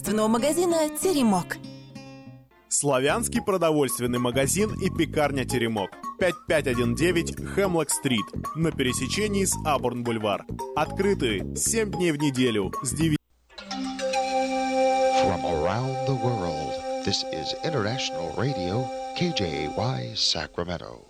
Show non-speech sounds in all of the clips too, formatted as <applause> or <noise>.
продовольственного магазина «Теремок». Славянский продовольственный магазин и пекарня «Теремок». 5519 Хемлок-стрит на пересечении с Абурн-бульвар. Открыты 7 дней в неделю с 9 From around the world, this is International Radio, KJY, Sacramento.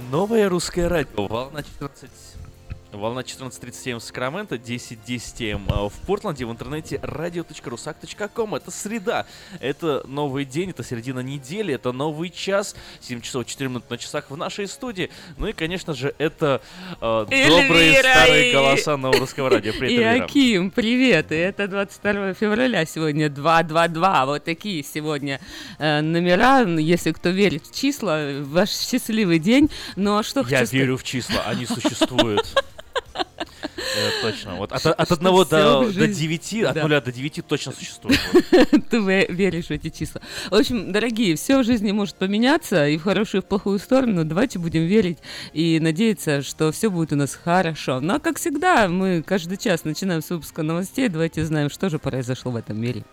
Новое русское радио. Волна 14. Волна 14.37 в Сакраменто, 10.10 м э, в Портленде, в интернете radio.rusak.com. Это среда, это новый день, это середина недели, это новый час, 7 часов 4 минуты на часах в нашей студии. Ну и, конечно же, это э, добрые старые голоса нового русского радио. Привет, Эльвира. Иаким, привет! И это 22 февраля сегодня, 222. Вот такие сегодня э, номера, если кто верит в числа, ваш счастливый день. Ну а что Я хочу верю в числа, они существуют. <laughs> Э, Точно. Вот от, одного до, до жизни- 9, от нуля до 9 точно существует. <laughs> Ты ве- веришь в эти числа. В общем, дорогие, все в жизни может поменяться и в хорошую, и в плохую сторону. Давайте будем верить и надеяться, что все будет у нас хорошо. Но, как всегда, мы каждый час начинаем с выпуска новостей. Давайте узнаем, что же произошло в этом мире.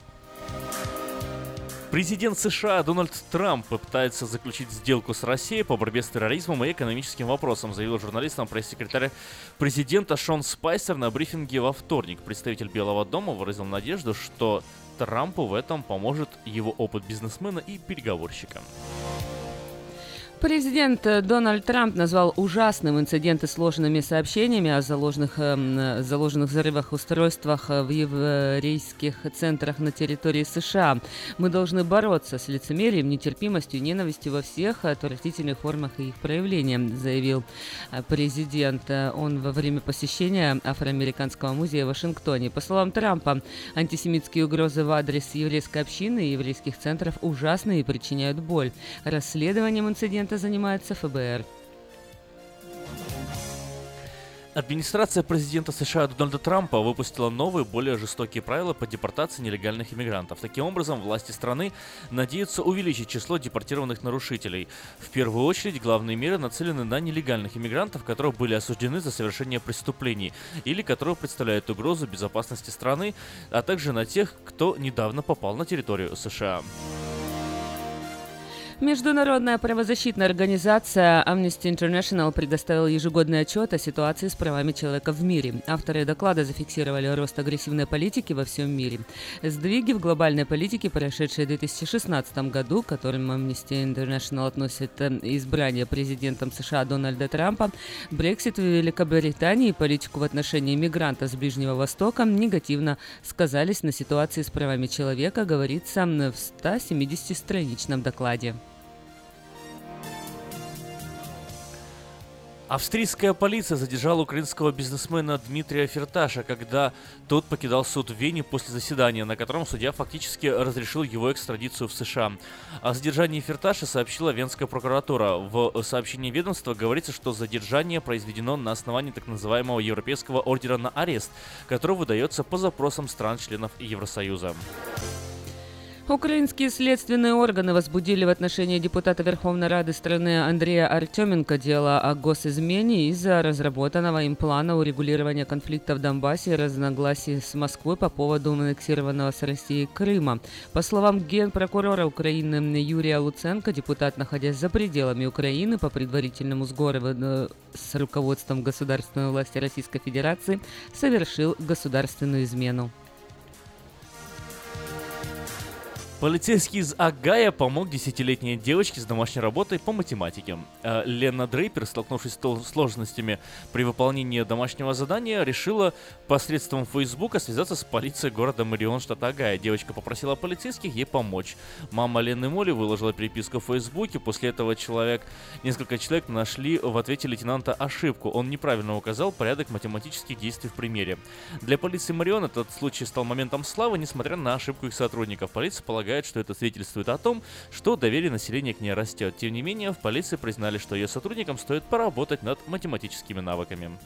Президент США Дональд Трамп попытается заключить сделку с Россией по борьбе с терроризмом и экономическим вопросом, заявил журналистам пресс-секретарь президента Шон Спайсер на брифинге во вторник. Представитель Белого дома выразил надежду, что Трампу в этом поможет его опыт бизнесмена и переговорщика. Президент э, Дональд Трамп назвал ужасным инциденты сложными сообщениями о заложенных, э, заложенных взрывах устройствах э, в еврейских центрах на территории США. Мы должны бороться с лицемерием, нетерпимостью и ненавистью во всех отвратительных формах их проявления, заявил президент. Он во время посещения Афроамериканского музея в Вашингтоне. По словам Трампа, антисемитские угрозы в адрес еврейской общины и еврейских центров ужасны и причиняют боль. Расследованием инцидента это занимается ФБР. Администрация президента США Дональда Трампа выпустила новые, более жестокие правила по депортации нелегальных иммигрантов. Таким образом, власти страны надеются увеличить число депортированных нарушителей. В первую очередь, главные меры нацелены на нелегальных иммигрантов, которые были осуждены за совершение преступлений или которые представляют угрозу безопасности страны, а также на тех, кто недавно попал на территорию США. Международная правозащитная организация Amnesty International предоставила ежегодный отчет о ситуации с правами человека в мире. Авторы доклада зафиксировали рост агрессивной политики во всем мире. Сдвиги в глобальной политике, прошедшие в 2016 году, к которым Amnesty International относит э, избрание президентом США Дональда Трампа, Брексит в Великобритании и политику в отношении мигрантов с Ближнего Востока негативно сказались на ситуации с правами человека, говорится в 170-страничном докладе. Австрийская полиция задержала украинского бизнесмена Дмитрия Ферташа, когда тот покидал суд в Вене после заседания, на котором судья фактически разрешил его экстрадицию в США. О задержании Ферташа сообщила Венская прокуратура. В сообщении ведомства говорится, что задержание произведено на основании так называемого Европейского ордера на арест, который выдается по запросам стран-членов Евросоюза. Украинские следственные органы возбудили в отношении депутата Верховной Рады страны Андрея Артеменко дело о госизмене из-за разработанного им плана урегулирования конфликта в Донбассе и разногласий с Москвой по поводу аннексированного с Россией Крыма. По словам генпрокурора Украины Юрия Луценко, депутат, находясь за пределами Украины по предварительному сговору э, с руководством государственной власти Российской Федерации, совершил государственную измену. Полицейский из Агая помог десятилетней девочке с домашней работой по математике. Э, Лена Дрейпер, столкнувшись с сложностями при выполнении домашнего задания, решила посредством Фейсбука связаться с полицией города Марион, штата Агая. Девочка попросила полицейских ей помочь. Мама Лены Моли выложила переписку в Фейсбуке. После этого человек, несколько человек нашли в ответе лейтенанта ошибку. Он неправильно указал порядок математических действий в примере. Для полиции Марион этот случай стал моментом славы, несмотря на ошибку их сотрудников. Полиция полагает, полагает, что это свидетельствует о том, что доверие населения к ней растет. Тем не менее, в полиции признали, что ее сотрудникам стоит поработать над математическими навыками.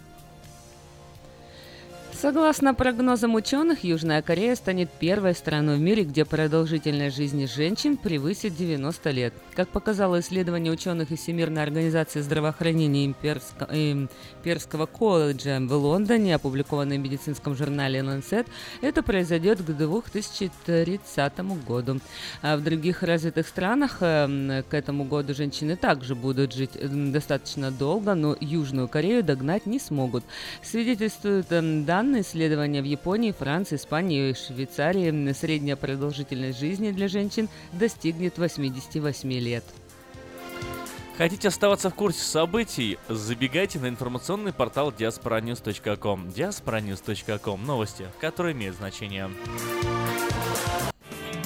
Согласно прогнозам ученых, Южная Корея станет первой страной в мире, где продолжительность жизни женщин превысит 90 лет. Как показало исследование ученых из Всемирной организации здравоохранения Имперско... Имперского колледжа в Лондоне, опубликованное в медицинском журнале Lancet, это произойдет к 2030 году. А в других развитых странах эм, к этому году женщины также будут жить достаточно долго, но Южную Корею догнать не смогут. Свидетельствуют эм, данные данные исследования в Японии, Франции, Испании и Швейцарии средняя продолжительность жизни для женщин достигнет 88 лет. Хотите оставаться в курсе событий? Забегайте на информационный портал diasporanews.com. diasporanews.com. Новости, которые имеют значение.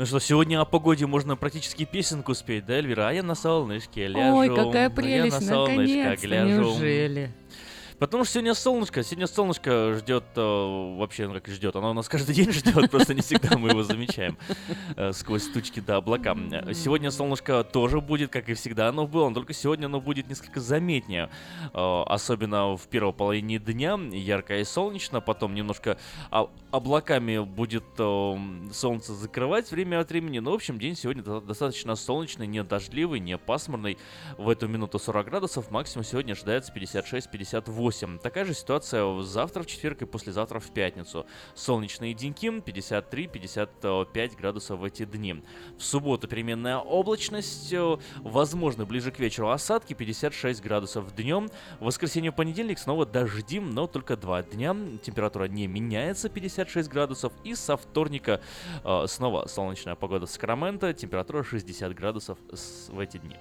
Ну что, сегодня о погоде можно практически песенку спеть, да, Эльвира? А я на солнышке ляжу. Ой, какая прелесть, я на солнышко наконец-то, гляжу. неужели? Потому что сегодня солнышко, сегодня солнышко ждет, э, вообще, ну как ждет, оно у нас каждый день ждет, просто не всегда мы его замечаем э, сквозь тучки до облака. Сегодня солнышко тоже будет, как и всегда оно было, но только сегодня оно будет несколько заметнее, э, особенно в первой половине дня, ярко и солнечно, потом немножко а, облаками будет э, солнце закрывать время от времени, но в общем день сегодня до- достаточно солнечный, не дождливый, не пасмурный, в эту минуту 40 градусов, максимум сегодня ожидается 56-58. Такая же ситуация завтра в четверг и послезавтра в пятницу. Солнечные деньки 53-55 градусов в эти дни. В субботу переменная облачность, э, возможно, ближе к вечеру осадки 56 градусов днем. В воскресенье понедельник снова дожди, но только два дня. Температура не меняется 56 градусов. И со вторника э, снова солнечная погода в Сакраменто, температура 60 градусов в эти дни.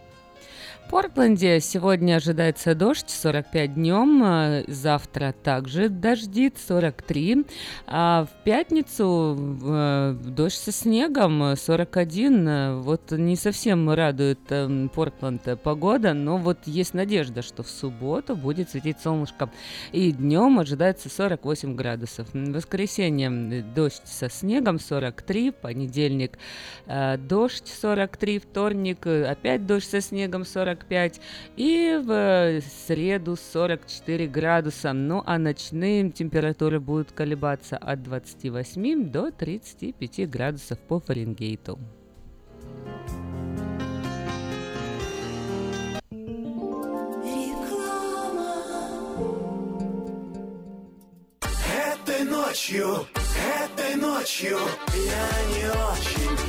Портленде сегодня ожидается дождь 45 днем, а завтра также дождит 43, а в пятницу э, дождь со снегом э, 41. Э, Вот не совсем радует эм, Портленд э, погода, но вот есть надежда, что в субботу будет светить солнышко. И днем ожидается 48 градусов. В воскресенье э, дождь со снегом 43, понедельник э, дождь 43, вторник э, опять дождь со снегом 45 и в э, среду 44 градуса. Ну а ночные температуры будут колебаться от 28 до 35 градусов по Фаренгейту. Этой ночью, этой ночью я не очень.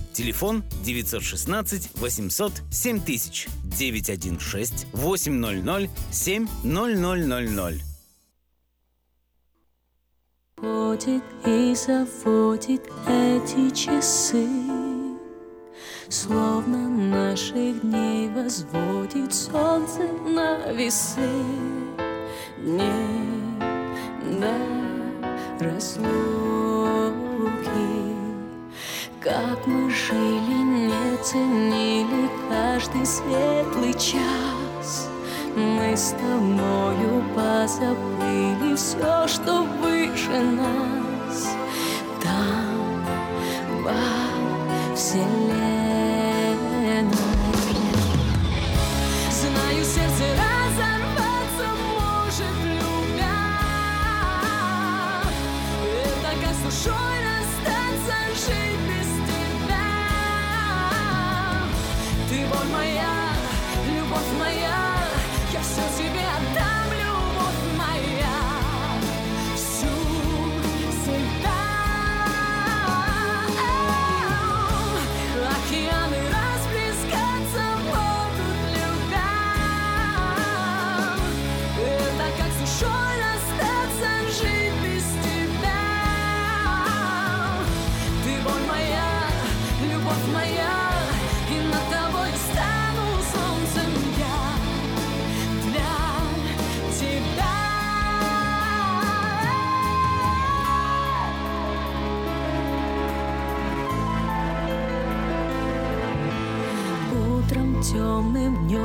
Телефон 916 800 7000 916 800 7000. Ходит и заводит эти часы Словно наших дней возводит солнце на весы Дней до разлуки Как мы жили, не ценили каждый светлый час. Мы с тобою позабыли все, что выше нас. Там, во вселенной. Знаю, сердце Ты боль моя, любовь моя Я все тебе отдам,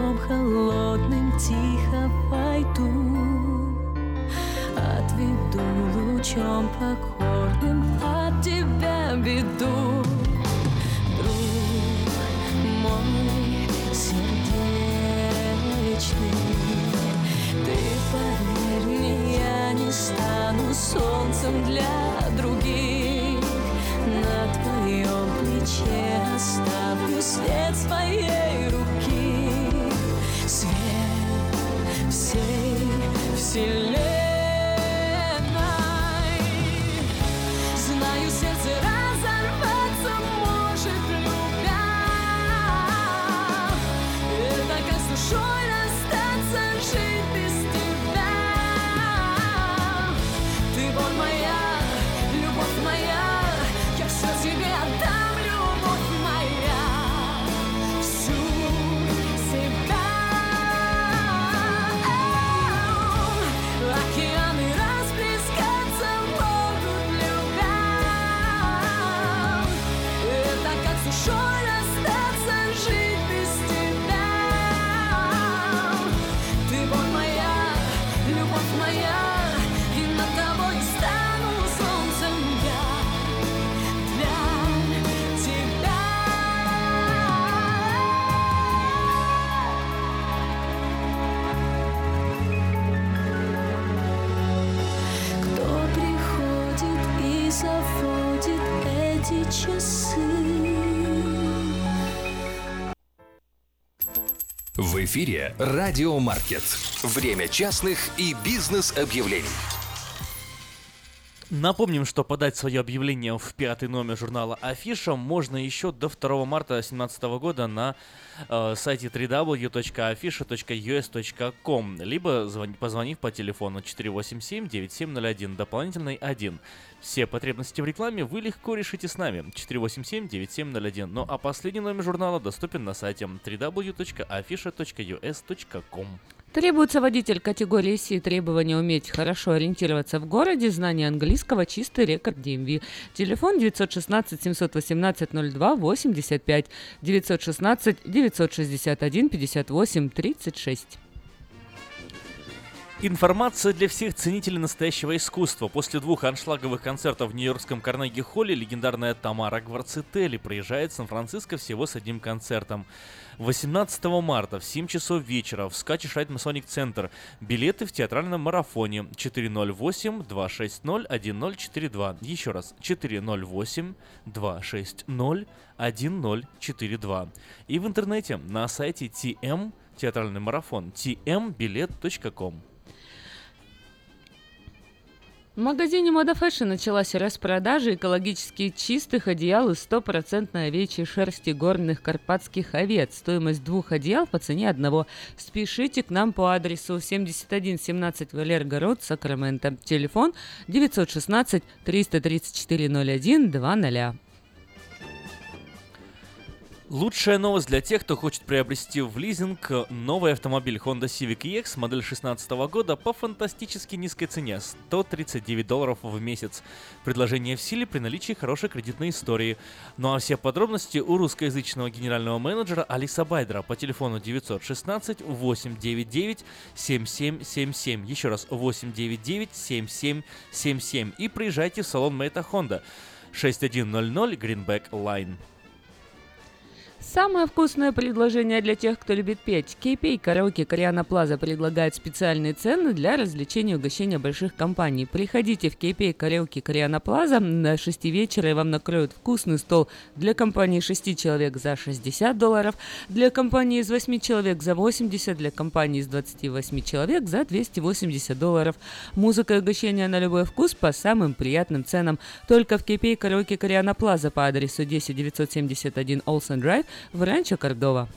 днем холодным тихо пойду Отведу лучом покорным от тебя беду Друг мой сердечный Ты поверь мне, я не стану солнцем для других. На твоем плече оставлю след своей вселенной эфире Радио Маркет. Время частных и бизнес-объявлений. Напомним, что подать свое объявление в пятый номер журнала Афиша можно еще до 2 марта 2017 года на э, сайте www.afisha.us.com, либо звон- позвонив по телефону 487-9701, дополнительный 1. Все потребности в рекламе вы легко решите с нами 487-9701. Ну а последний номер журнала доступен на сайте www.afisha.us.com. Требуется водитель категории С, требование уметь хорошо ориентироваться в городе, знание английского, чистый рекорд DMV. Телефон 916 718 Информация для всех ценителей настоящего искусства. После двух аншлаговых концертов в Нью-Йоркском Карнеги-холле легендарная Тамара Гварцетели приезжает в Сан-Франциско всего с одним концертом. 18 марта в 7 часов вечера в Scottish Rite Masonic Center. Билеты в театральном марафоне 408-260-1042. Еще раз, 408-260-1042. И в интернете на сайте TM театральный марафон tmbilet.com. В магазине Moda Fashion началась распродажа экологически чистых одеял из стопроцентной овечьей шерсти горных карпатских овец. Стоимость двух одеял по цене одного. Спешите к нам по адресу 7117 Валергород, Сакраменто. Телефон 916 334 01 20. Лучшая новость для тех, кто хочет приобрести в лизинг новый автомобиль Honda Civic EX модель 2016 года по фантастически низкой цене – 139 долларов в месяц. Предложение в силе при наличии хорошей кредитной истории. Ну а все подробности у русскоязычного генерального менеджера Алиса Байдера по телефону 916 899 7777. Еще раз 899 7777. И приезжайте в салон Мэйта Honda 6100 Greenback Line. Самое вкусное предложение для тех, кто любит петь. KPay Караоке Кориана Плаза предлагает специальные цены для развлечения и угощения больших компаний. Приходите в KPay Караоке Кориана Плаза на 6 вечера и вам накроют вкусный стол для компании 6 человек за 60 долларов, для компании из 8 человек за 80, для компании из 28 человек за 280 долларов. Музыка и угощения на любой вкус по самым приятным ценам. Только в KPay Караоке Кориана Плаза по адресу 10 971 Олсен Драйв в Ранчо Кордова.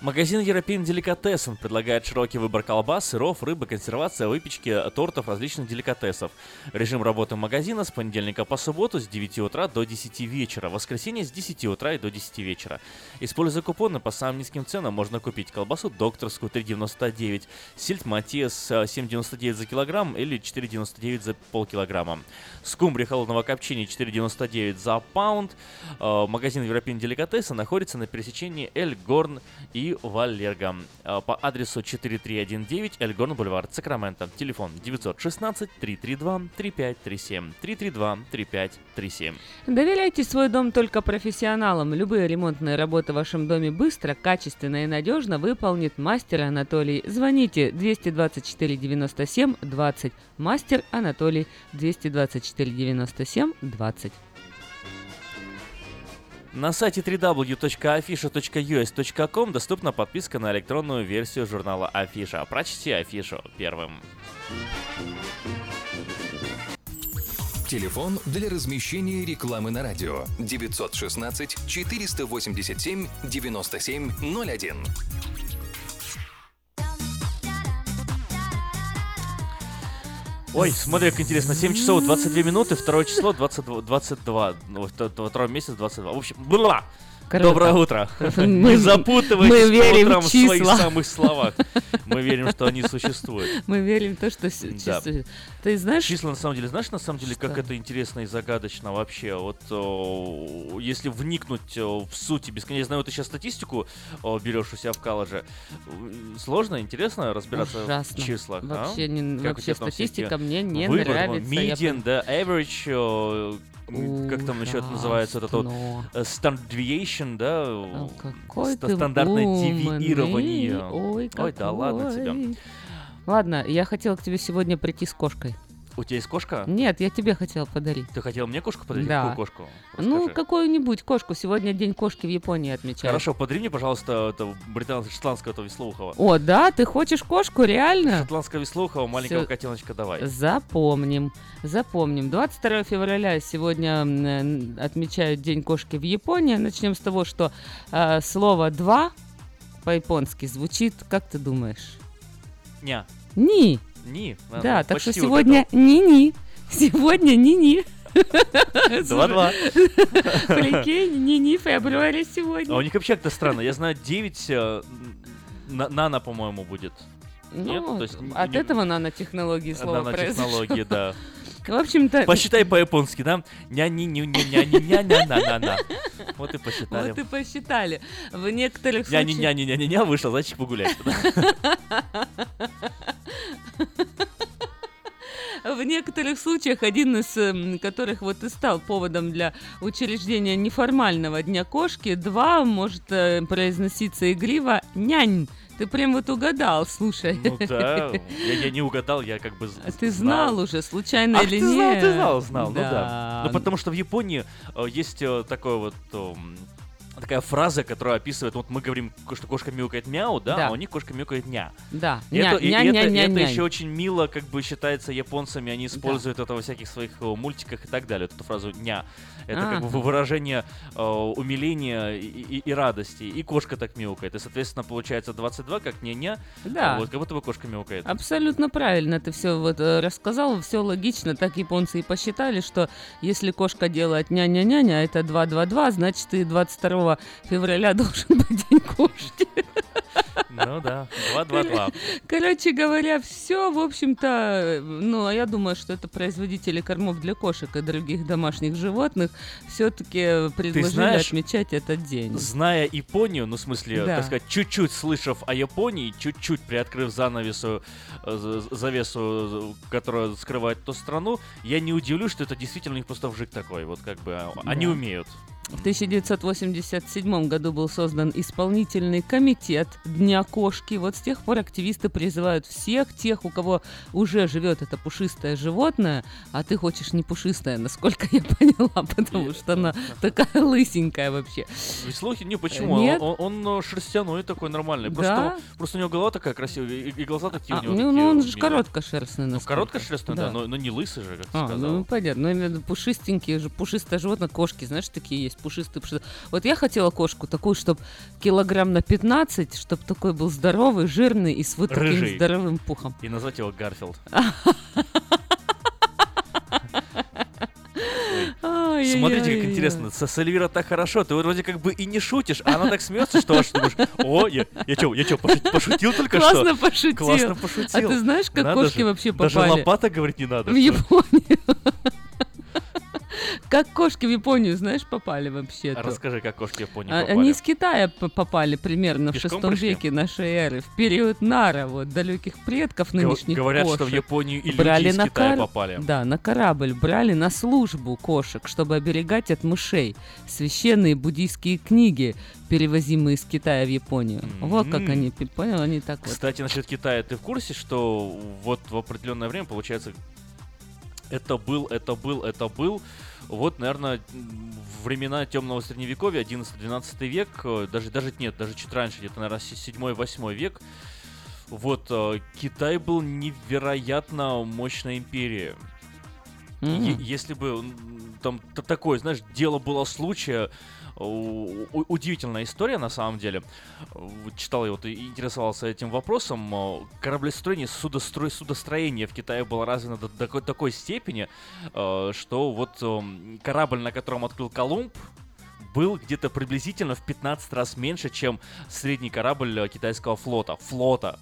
Магазин European Delicatessen предлагает широкий выбор колбас, сыров, рыбы, консервация, выпечки, тортов, различных деликатесов. Режим работы магазина с понедельника по субботу с 9 утра до 10 вечера, воскресенье с 10 утра и до 10 вечера. Используя купоны по самым низким ценам можно купить колбасу докторскую 3,99, сельдь Матиас 7,99 за килограмм или 4,99 за полкилограмма. Скумбрия холодного копчения 4,99 за паунд. Э, Магазин European Delicatessen находится на пересечении Эль Горн и Валерго. Э, По адресу 4319 Эль Горн Бульвар, Сакраменто. Телефон 916 332 3537 332 3537. Доверяйте свой дом только профессионалам. Любые ремонтные работы в вашем доме быстро, качественно и надежно выполнит мастер Анатолий. Звоните 224 97 20. Мастер Анатолий 224 97 20. На сайте www.afisha.us.com доступна подписка на электронную версию журнала Афиша. Прочти Афишу первым. Телефон для размещения рекламы на радио 916 487 9701. Ой, смотри, как интересно. 7 часов 22 минуты, второе число 22, 22 ну, вто- вто- второй месяц 22. В общем! Круто. Доброе утро. <laughs> Мы- Не запутывайтесь мы верим утром в в своих числа. самых словах. Мы верим, что они существуют. <laughs> Мы верим в то, что Да. чисто- Ты знаешь, Числа, на самом деле, знаешь, на самом деле, как Что? это интересно и загадочно вообще. Вот о, если вникнуть в суть бесконечно, я знаю, ты сейчас статистику о, берешь у себя в колледже. М, Сложно, интересно разбираться Ужасно. в числах. а? Вообще не- Как у вообще статистика мне не выборы, нравится, Median, да, average, о, как там еще это называется, вот это вот э, standard deviation, да, А какой ты стандартное девиирование. Ой, Ой, да ладно тебя. Ладно, я хотела к тебе сегодня прийти с кошкой. У тебя есть кошка? Нет, я тебе хотела подарить. Ты хотел мне кошку подарить? Да. Какую кошку? Ну, Расскажи. какую-нибудь кошку. Сегодня день кошки в Японии отмечают. Хорошо, подари мне, пожалуйста, это британского, шотландского этого веслоухого. О, да, ты хочешь кошку, реально? Шотландского веслоухого, маленького Всё. котеночка давай. Запомним, запомним. 22 февраля сегодня э, отмечают День кошки в Японии. Начнем с того, что э, слово «два» по-японски звучит, как ты думаешь? Ня. Ни. Ни. А, Да, ну, так что сегодня ни-ни. Сегодня ни-ни. <laughs> Два-два. <laughs> Прикинь, ни-ни февраля сегодня. А у них вообще как-то странно. Я знаю 9 на- нано, по-моему, будет. Ну, Нет? То есть от не- этого нанотехнологии слово Нанотехнологии, да. В общем-то... Посчитай по-японски, да? ня ня ня ня ня ня ня на на Вот и посчитали. Вот и посчитали. В некоторых ня ни случаях... ня ня ня ня вышел, зайчик погулять. В некоторых случаях, один из которых вот и стал поводом для учреждения неформального дня кошки, два может э, произноситься игриво «нянь». Ты прям вот угадал, слушай. Ну да, я, я не угадал, я как бы А ты знал уже, случайно Ах, или ты знал, нет? ты знал, знал, ну Да. да. Ну потому что в Японии э, есть э, такое вот эм, такая фраза, которая описывает, вот мы говорим, что кошка мяукает мяу, да, Да. а у них кошка мяукает ня. Да, И ня- это, и ня- это- ня- ня- это еще очень мило, как бы считается японцами, они используют это во всяких своих э, мультиках и так далее, вот эту фразу ня. Это как бы Ага. выражение э, умиления и, и- и радости. И кошка так мяукает. И, соответственно, получается 22 как ня-ня. Да. Вот, как будто бы кошка мяукает. Абсолютно правильно ты все вот э, рассказал, все логично. Так японцы и посчитали, что если кошка делает ня-ня-ня-ня, это 2-2-2, значит и 22 февраля <laughs> должен быть день кошки. Ну да, 2-2-2. Короче говоря, все, в общем-то, ну, а я думаю, что это производители кормов для кошек и других домашних животных все-таки предложили знаешь, отмечать этот день. Зная Японию, ну, в смысле, Да. так сказать, чуть-чуть слышав о Японии, чуть-чуть приоткрыв занавесу, э, завесу, которая скрывает эту страну, я не удивлюсь, что это действительно у них просто вжик такой. Вот как бы а, они Да. умеют. В 1987 году был создан исполнительный комитет Дня кошки. Вот с тех пор активисты призывают всех тех, у кого уже живет это пушистое животное, а ты хочешь не пушистое, насколько я <laughs> поняла, потому что она такая лысенькая вообще. Ведь слухи, не, почему? Нет? Он, он, э, шерстяной такой нормальный. Просто, Да? просто у него голова такая красивая, и, и глаза такие А, у него ну, такие ну, он же милые. короткошерстный. Ну, короткошерстный, да, но, но не лысый же, как ты А, сказал. ну понятно. Ну, именно пушистенькие же, пушистое животное, кошки, знаешь, такие есть, пушистые, пушистые. Вот я хотела кошку такую, чтобы килограмм на 15, чтобы такой был здоровый, жирный и с вот таким Рыжий. здоровым пухом. И назвать его Гарфилд. Смотрите, как интересно. Со с Эльвира так хорошо. Ты вроде как бы и не шутишь, а она так смеется, что аж думаешь, о, я, я что, я что, пошутил только что? Классно пошутил. Классно пошутил. А ты знаешь, как кошки вообще Даже попали? лопата говорить не надо. В что? Как кошки в Японию, знаешь, попали вообще Расскажи, как кошки в Японию А- попали. Они из Китая попали примерно в Пешком шестом пришли? веке нашей эры, в период Нара, вот, далеких предков нынешних Говорят, что в кошек. Японию и люди брали из на Китая кар- попали. Да, на корабль брали на службу кошек, чтобы оберегать от мышей. Священные буддийские книги, перевозимые из Китая в Японию. Вот как они, понял, они так вот. Кстати, насчет Китая, ты в курсе, что вот в определенное время, получается, это был, это был, это был, вот, наверное, времена темного средневековья, 11-12 век, э, даже, даже нет, даже чуть раньше, где-то, наверное, 7-8 век, вот, э, Китай был невероятно мощная империя. М. Е- если бы там такое, знаешь, дело было случая, удивительная история на самом деле. Читал я вот и интересовался этим вопросом. Кораблестроение, судострой, судостроение в Китае было развито до такой, такой степени, э, что вот эм, корабль, на котором открыл Колумб, был где-то приблизительно в 15 раз меньше, чем средний корабль китайского флота. Флота.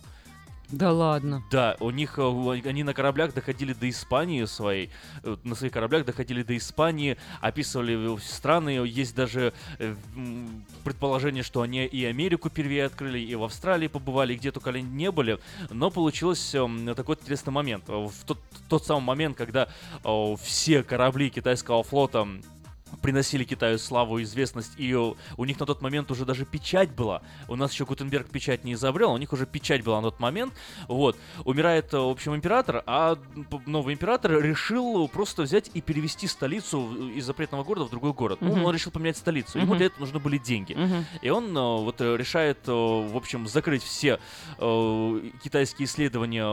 Да ладно. Да, у них э, они на кораблях доходили до Испании своей, э, на своих кораблях доходили до Испании, описывали страны, есть даже э, предположение, что они и Америку впервые открыли, и в Австралии побывали, и где только они не были, но получился м, такой интересный момент. В тот, тот самый момент, когда все корабли китайского флота приносили Китаю славу известность, и у них на тот момент уже даже печать была. У нас еще Гутенберг печать не изобрел, у них уже печать была на тот момент. Вот. Умирает, в общем, император, а новый император решил просто взять и перевести столицу из запретного города в другой город. Мгм. он решил поменять столицу. Ему Мгм. для этого нужны были деньги. Мгм. И он э, вот решает, э, в общем, закрыть все э, китайские исследования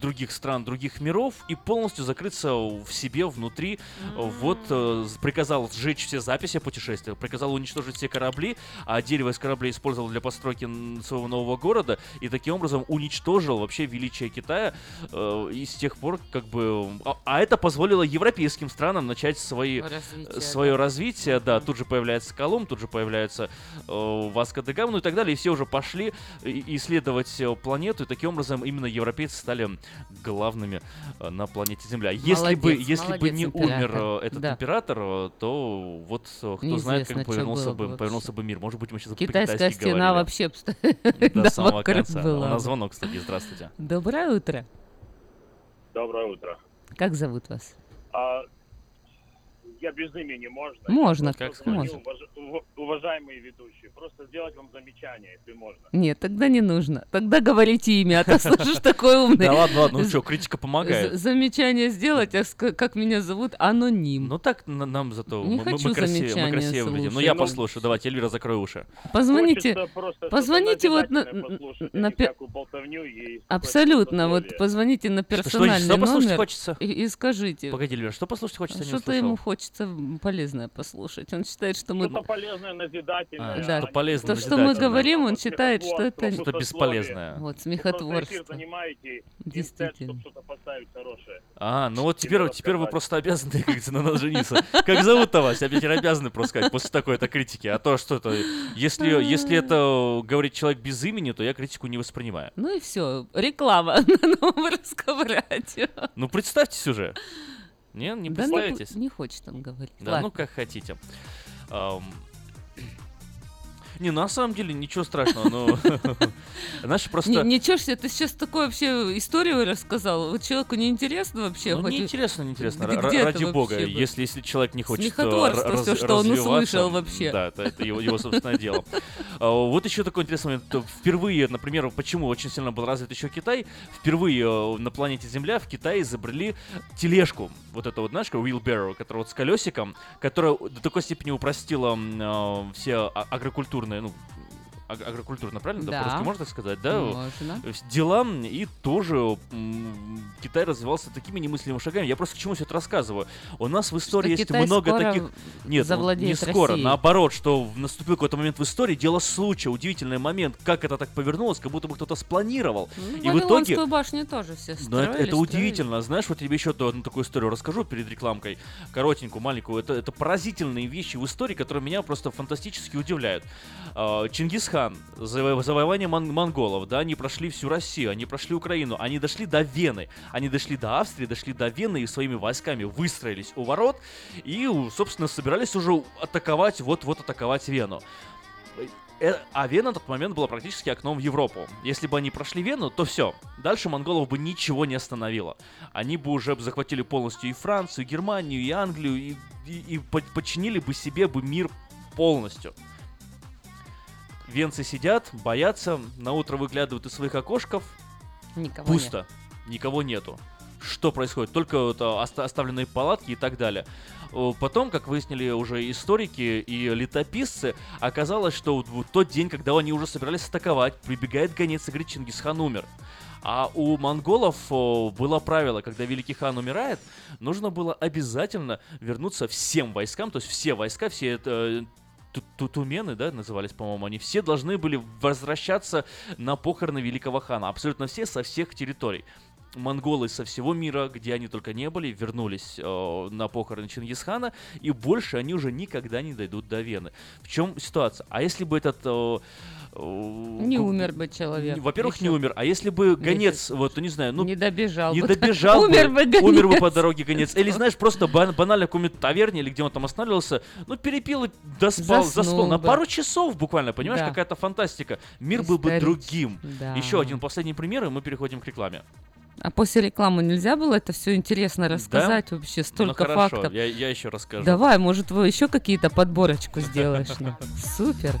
других стран, других миров и полностью закрыться в себе внутри. Э, Вот приказ приказал сжечь все записи о путешествиях, приказал уничтожить все корабли, а дерево из кораблей использовал для постройки своего нового города, и таким образом уничтожил вообще величие Китая. э, и с тех пор, как бы... А, а это позволило европейским странам начать свои, Развитие, свое да. развитие, да, тут же появляется Колумб, тут же появляется э, Васко де Гама, ну и так далее, и все уже пошли исследовать э, планету, и таким образом именно европейцы стали главными э, на планете Земля. Если бы, Молодец, если бы молодец, не император. умер э, этот Да. император, то вот э, кто знает, как повернулся бы, бы повернулся бы мир. Может быть, мы сейчас Китайская стена вообще <laughs> до <laughs> самого конца. У была нас бы. звонок, кстати, здравствуйте. Доброе утро. Доброе утро. Как зовут вас? А, я без имени можно? Можно, как можно. уваж- ув- Уважаемые ведущие, просто сделать вам замечание, если можно. Нет, тогда не нужно. Тогда говорите имя, а то слышишь такой умный. <laughs> Да ладно, ладно, ну что, критика помогает. Замечание сделать, а как меня зовут, аноним. Ну так на- нам зато мы, красивее выглядим. Ну я послушаю, давайте, Эльвира, закрой уши. Позвоните, позвоните вот на, а Абсолютно, вот позвоните на персональный что послушать номер хочется? И, скажите. Погоди, Эльвира, что послушать хочется, Что-то ему хочется полезное послушать. Он считает, что мы... Что-то полезное, назидательное. А, Да, что полезное, то, что мы говорим, он считает, что это... Что бесполезное. Вот, смехотворство. занимаете, Действительно. чтобы что-то поставить хорошее. А, ну вот теперь, теперь вы просто обязаны, <laughs> как говорится, на нас жениться. Как зовут-то вас? Я теперь обязаны просто сказать после такой-то критики. А то что это... Если, если это говорит человек без имени, то я критику не воспринимаю. Ну и все. Реклама <laughs> на новом русском радио. Ну представьтесь уже. Не, не Да не, представитесь? не хочет он говорить. Да, Ладно. ну как хотите. Ам, Не, на самом деле ничего страшного, но... <laughs> Знаешь, просто... ничего себе, ты сейчас такую вообще историю рассказал. Вот человеку не интересно вообще? Ну, неинтересно, неинтересно. Ради бога, если, человек не хочет э, Смехотворство раз- что он услышал вообще. Да, это, его, собственное дело. А, Вот еще такой интересный момент. Впервые, например, почему очень сильно был развит еще Китай, впервые э, на планете Земля в Китае изобрели тележку. Вот это вот, знаешь, wheelbarrow, которая вот с колесиком, которая до такой степени упростила э, все а- агрокультурные, ну, аг- агрокультурно, правильно? Да. по-русски можно так сказать, да? Можно. э, дела, и тоже Китай развивался такими немыслимыми шагами. Я просто к чему все это рассказываю. У нас в истории есть Китай много таких... Нет, ну, не скоро, Россией. наоборот, что наступил какой-то момент в истории, дело случая, удивительный момент, как это так повернулось, как будто бы кто-то спланировал. Ну, и в итоге... Башню тоже все Но это, строили, это строили. удивительно. Знаешь, вот тебе еще одну такую историю расскажу перед рекламкой. Коротенькую, маленькую. Это, это поразительные вещи в истории, которые меня просто фантастически удивляют. А, Чингисхан, заво- завоевание мон- монголов, да, они прошли всю Россию, они прошли Украину, они дошли до Вены, они дошли до Австрии, дошли до Вены и своими войсками выстроились у ворот и, собственно, собирались уже атаковать, вот-вот атаковать Вену. Э, А Вена на тот момент была практически окном в Европу. Если бы они прошли Вену, то все. Дальше монголов бы ничего не остановило. Они бы уже захватили полностью и Францию, и Германию, и Англию, и, и- и под- подчинили бы себе бы мир полностью. Венцы сидят, боятся, на утро выглядывают из своих окошков. Никого Пусто. Никого нету. Что происходит? Только вот, а, оста- оставленные палатки и так далее. Потом, как выяснили уже историки и летописцы, оказалось, что в тот день, когда они уже собирались атаковать, прибегает гонец и говорит, Чингисхан умер. А у монголов было правило, когда великий хан умирает, нужно было обязательно вернуться всем войскам, то есть все войска, все ту- тутумены, да, назывались, по-моему, они все должны были возвращаться на похороны великого хана. Абсолютно все со всех территорий. Монголы со всего мира, где они только не были, вернулись э, на похороны Чингисхана, и больше они уже никогда не дойдут до Вены. В чем ситуация? А если бы этот... э, Не гу- умер бы человек. Во-первых, не умер. А если бы гонец, вот, ну не знаю, ну... Не добежал Не бы. добежал Умер бы, гонец. умер бы по дороге гонец. Или, <laughs> знаешь, просто бан- банально в каком-нибудь таверне, или где он там останавливался, ну, перепил и доспал, Заснул. На пару часов буквально, понимаешь, Да. какая-то фантастика. Мир был бы другим. Да. Еще один последний пример, и мы переходим к рекламе. А после рекламы нельзя было это все интересно рассказать вообще? Столько ну, хорошо, фактов. Я, я еще расскажу. Давай, может, вы еще какие-то подборочку сделаешь? <laughs> Супер.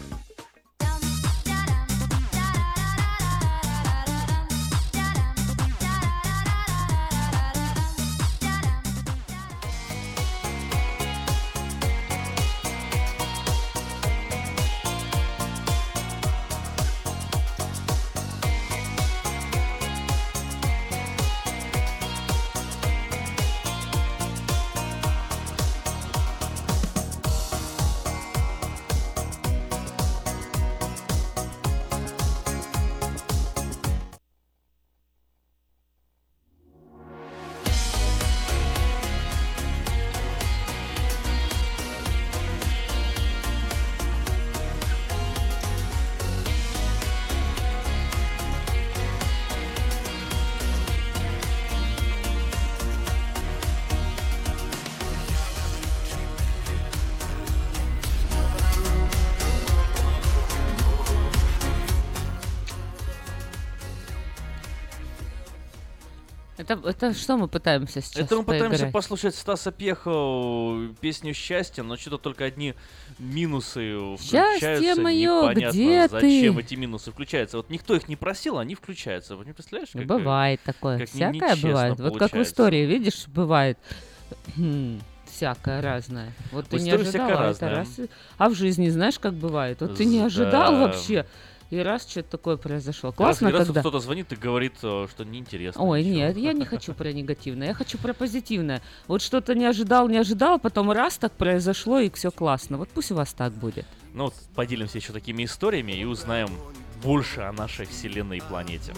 Это, это что мы пытаемся сейчас Это мы пытаемся поиграть? послушать Стаса Пьеха песню «Счастье», но что-то только одни минусы Счастье моё, Непонятно, где зачем ты? эти минусы включаются. Вот никто их не просил, они включаются. Вот не представляешь, как, Бывает такое, как всякое бывает. Вот как в получается. истории, видишь, бывает хм, всякое разное. Вот ты не ожидал, а это раз. А в жизни знаешь, как бывает? Вот ты не Да. ожидал вообще, и раз что-то такое произошло. Классно, раз, раз когда... кто-то звонит и говорит, э, что неинтересно. Ой, ничего. нет, я не хочу про негативное, я хочу про позитивное. Вот что-то не ожидал, не ожидал, потом раз так произошло, и все классно. Вот пусть у вас так будет. Ну вот поделимся еще такими историями и узнаем больше о нашей вселенной и планете.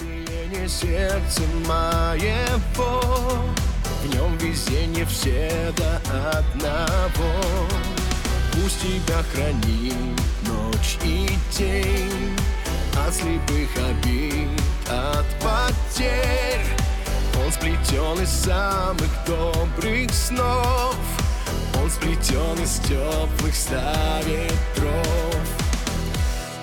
биение сердца моего В нем везение все до одного Пусть тебя хранит ночь и день От слепых обид, от потерь. Он сплетен из самых добрых снов Он сплетен из теплых ста ветров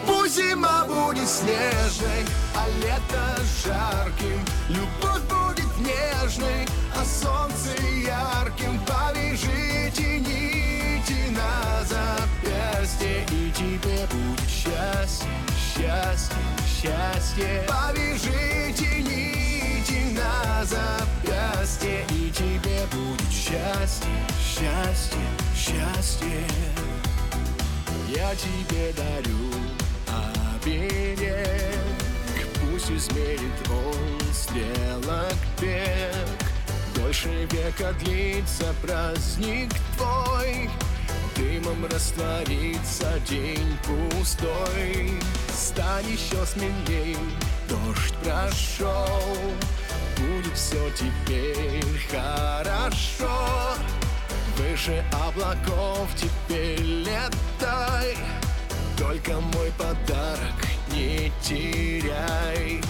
Пусть зима будет снежной, а лето жарким. Любовь будет нежной, а солнце ярким. Повяжите нити на запястье И тебе будет счастье, счастье, счастье. Повяжите нити на запястье И тебе будет счастье, счастье, счастье. Я тебе дарю оберег Пусть измерит он стрелок бег Дольше века длится праздник твой Дымом растворится день пустой. Стань еще смелей, дождь прошел. Будет все теперь хорошо. Выше облаков теперь летай Только мой подарок не теряй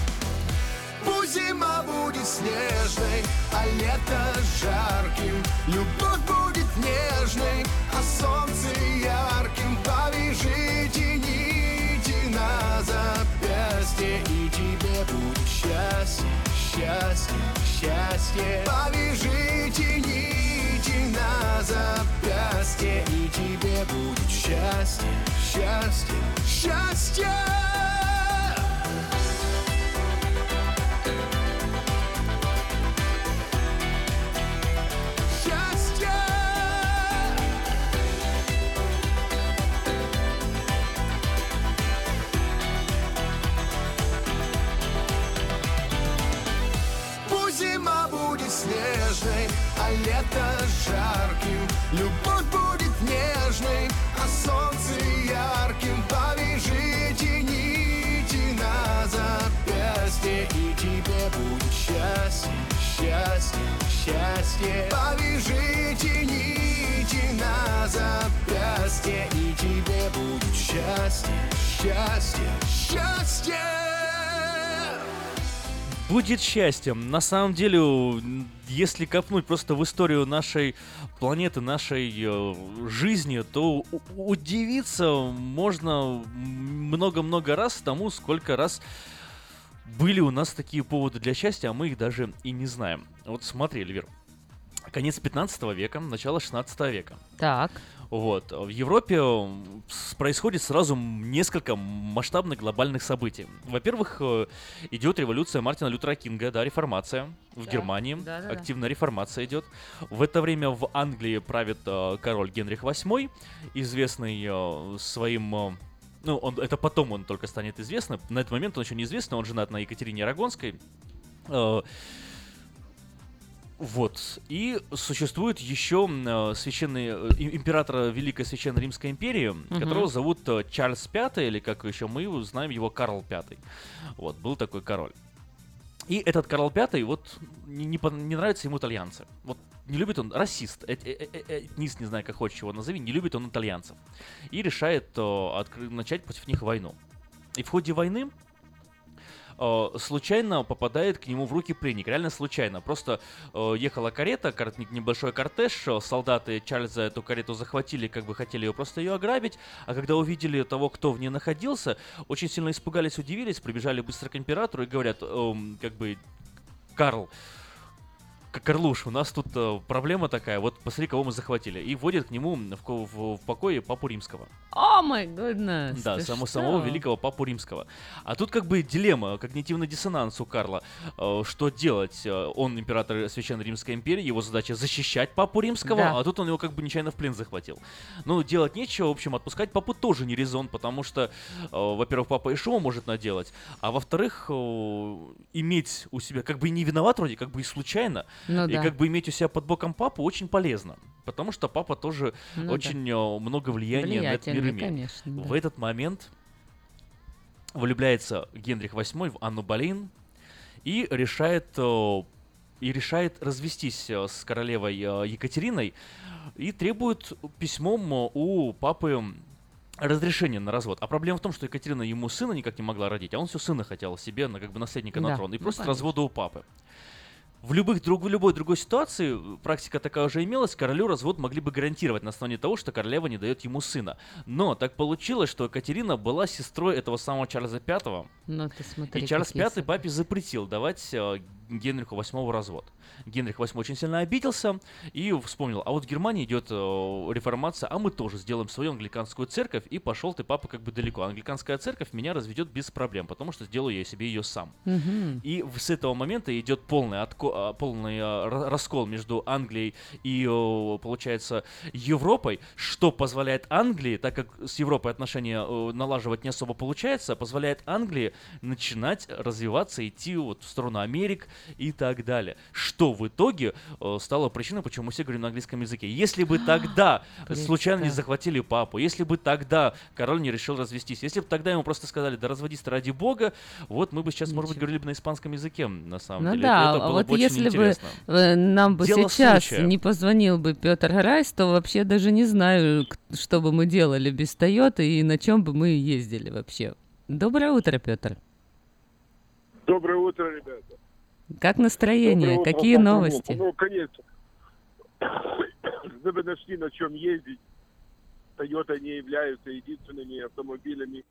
Пусть зима будет снежной, а лето жарким. Любовь будет нежной, а солнце ярким. Повяжите нити на запястье И тебе будет счастье, счастье, счастье. Повяжите нити на запястье И тебе будет счастье, счастье, счастье. Снежной, а лето жарким. Любовь будет нежной, а солнце ярким. Повяжите нити на запястье, и тебе будет счастье, счастье, счастье. Повяжите нити на запястье, и тебе будет счастье, счастье, счастье. Будет счастьем. На самом деле, если копнуть просто в историю нашей планеты, нашей э, жизни, то удивиться можно много-много раз тому, сколько раз были у нас такие поводы для счастья, а мы их даже и не знаем. Вот смотри, Эльвир. Конец 15 века, начало 16 века. Так. Вот. В Европе происходит сразу несколько масштабных глобальных событий. Во-первых, э, идет революция Мартина Лютера Кинга, да, реформация в Да, Германии. да-да-да. Активная реформация идет. В это время в Англии правит э, король Генрих VIII, известный э, своим... ну, он, это потом он только станет известным. На этот момент он еще неизвестный, он женат на Екатерине Арагонской. Вот. И существует еще э, священный э, император Великой Священной Римской империи, которого зовут э, Чарльз V, или как еще мы знаем его Карл V. Вот, был такой король. И этот Карл V, вот, не, не, не нравятся ему итальянцы. Вот, не любит он, расист, э- э- э- этнист, не знаю, как хочешь его назови, не любит он итальянцев. И решает э, откры- начать против них войну. И в ходе войны случайно попадает к нему в руки пленник. Реально случайно. Просто э, ехала карета, кар- не- небольшой кортеж. э, Солдаты Чарльза эту карету захватили, как бы хотели ее просто ее ограбить. А когда увидели того, кто в ней находился, очень сильно испугались, удивились, прибежали быстро к императору и говорят, эм, как бы, Карл, Карлуш, у нас тут э, проблема такая, вот посмотри, кого мы захватили. И вводят к нему в, в, в покое папу римского. О май goodness. Да, само, самого великого папу римского. А тут как бы дилемма, когнитивный диссонанс у Карла. Э, что делать? Э, Он император Священной Римской империи, его задача защищать папу римского, Да. а тут он его как бы нечаянно в плен захватил. Ну, делать нечего, в общем, отпускать папу тоже не резон, потому что, во-первых, папа и шоу может наделать, а во-вторых, иметь у себя, как бы и не виноват вроде, как бы и случайно, Ну и да. как бы иметь у себя под боком папу очень полезно, потому что папа тоже Ну да. очень э, много влияния на этот мир имеет. конечно, да. В этот момент влюбляется Генрих VIII в Анну Болейн и решает, э, и решает развестись э, с королевой Екатериной и требует письмом у папы разрешение на развод. А проблема в том, что Екатерина ему сына никак не могла родить, а он все сына хотел себе, на, как бы наследника на Да, трон. И ну, конечно. развода у папы. В, любых, друг, в любой другой ситуации э, практика такая уже имелась, королю развод могли бы гарантировать на основании того, что королева не дает ему сына. Но так получилось, что Екатерина была сестрой этого самого Чарльза V, Ну ты смотри, и Чарльз V папе запретил давать э, Генриху VIII развод. Генрих VIII очень сильно обиделся и вспомнил, а вот в Германии идет э, реформация, а мы тоже сделаем свою англиканскую церковь, и пошел ты, папа, как бы далеко. Англиканская церковь меня разведет без проблем, потому что сделаю я себе ее сам. Мгм. И с этого момента идет полный, отко- а, полный э, ра- раскол между Англией и, э, получается, Европой, что позволяет Англии, так как с Европой отношения э, налаживать не особо получается, позволяет Англии начинать развиваться, идти вот в сторону Америк, и так далее. Что в итоге э, стало причиной, почему все говорим на английском языке. Если бы тогда случайно не захватили папу, если бы тогда король не решил развестись, если бы тогда ему просто сказали, да разводись ради бога, вот мы бы сейчас, может быть, говорили бы на испанском языке, на самом Ну деле. да, Это было вот бы очень если бы интересно. э, нам бы Дело сейчас случая. не позвонил бы Петр Гарайс, то вообще даже не знаю, что бы мы делали без Тойоты и на чем бы мы ездили вообще. Доброе утро, Петр. Доброе утро, ребята. Как настроение? Доброе утро, Какие Павел. новости? Ну, конечно. Вы бы нашли на чем ездить. Toyota не являются единственными автомобилями,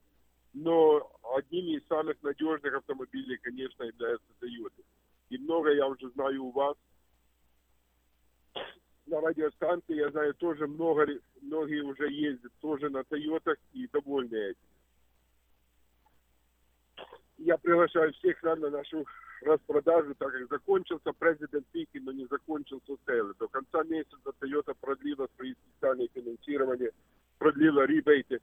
но одними из самых надежных автомобилей, конечно, являются Toyota. И много я уже знаю у вас. На радиостанции, я знаю, тоже много, многие уже ездят тоже на Тойотах и довольны этим. Я приглашаю всех нам на нашу распродажу, так как закончился President Week, но не закончился sale. До конца месяца Toyota продлила свои специальные финансирования, продлила rebate ы.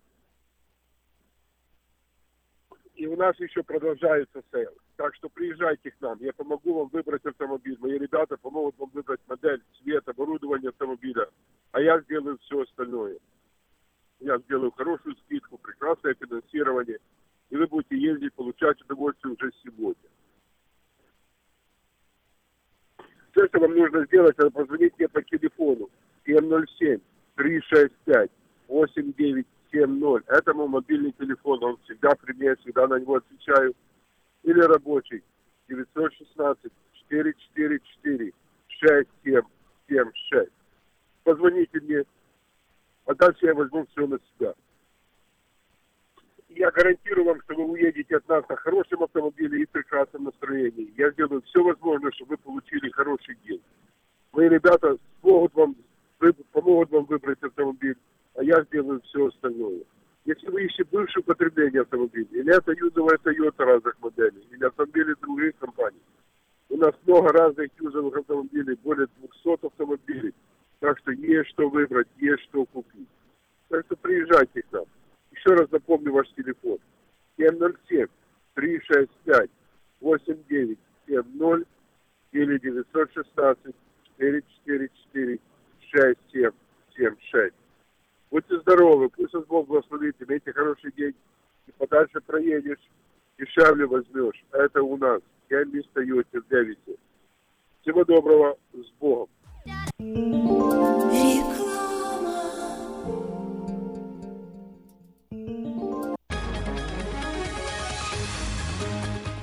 И у нас еще продолжается sale. Так что приезжайте к нам, я помогу вам выбрать автомобиль. Мои ребята помогут вам выбрать модель, цвет, оборудование автомобиля. А я сделаю все остальное. Я сделаю хорошую скидку, прекрасное финансирование. И вы будете ездить, получать удовольствие уже сегодня. Все, что вам нужно сделать, это позвонить мне по телефону 707-365-8970. Это мой мобильный телефон, он всегда при мне, всегда на него отвечаю. Или рабочий 916-444-6776. Позвоните мне, а дальше я возьму все на себя. Я гарантирую вам, что вы уедете от нас на хорошем автомобиле и прекрасном настроении. Я сделаю все возможное, чтобы вы получили хороший день. Мои ребята смогут вам, помогут вам выбрать автомобиль, а я сделаю все остальное. Если вы ищете бывшее употребление автомобиля, или это юзовая Toyota разных моделей, или автомобили других компаний, у нас много разных юзовых автомобилей, более 200 автомобилей. Так что есть что выбрать, есть что купить. Так что приезжайте к нам. Еще раз напомню ваш телефон. 707 365 8970 или 916 444 6776. Будьте здоровы, пусть вас Бог благословит, имейте хороший день. И подальше проедешь, дешевле возьмешь. Это у нас. Я не в Дэвисе. Всего доброго, с Богом.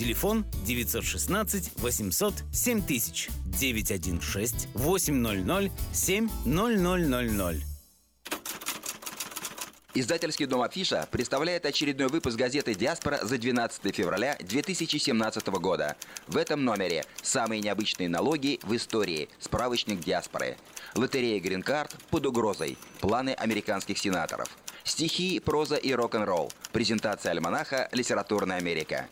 Телефон 916 800 7000 916 800 7000. Издательский дом «Афиша» представляет очередной выпуск газеты «Диаспора» за 12 февраля 2017 года. В этом номере самые необычные налоги в истории. Справочник «Диаспоры». Лотерея «Грин-карт» под угрозой. Планы американских сенаторов. Стихи, проза и рок-н-ролл. Презентация альманаха «Литературная Америка».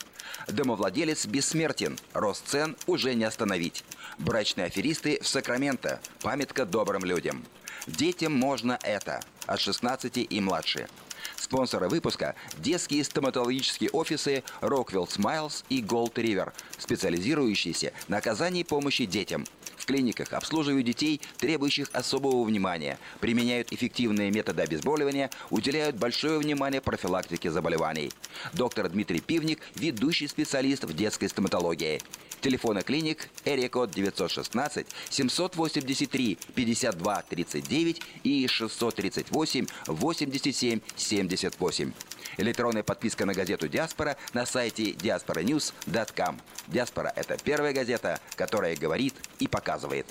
Домовладелец бессмертен. Рост цен уже не остановить. Брачные аферисты в Сакраменто. Памятка добрым людям. Детям можно это. От 16 и младше. Спонсоры выпуска – детские стоматологические офисы Rockwell Smiles и Gold River, специализирующиеся на оказании помощи детям. В клиниках обслуживают детей, требующих особого внимания, применяют эффективные методы обезболивания, уделяют большое внимание профилактике заболеваний. Доктор Дмитрий Пивник – ведущий специалист в детской стоматологии. Телефоны клиник Эрикод 916 783 52 39 и 638 87 78. Электронная подписка на газету «Диаспора» на сайте diasporanews.com. «Диаспора» — это первая газета, которая говорит и показывает.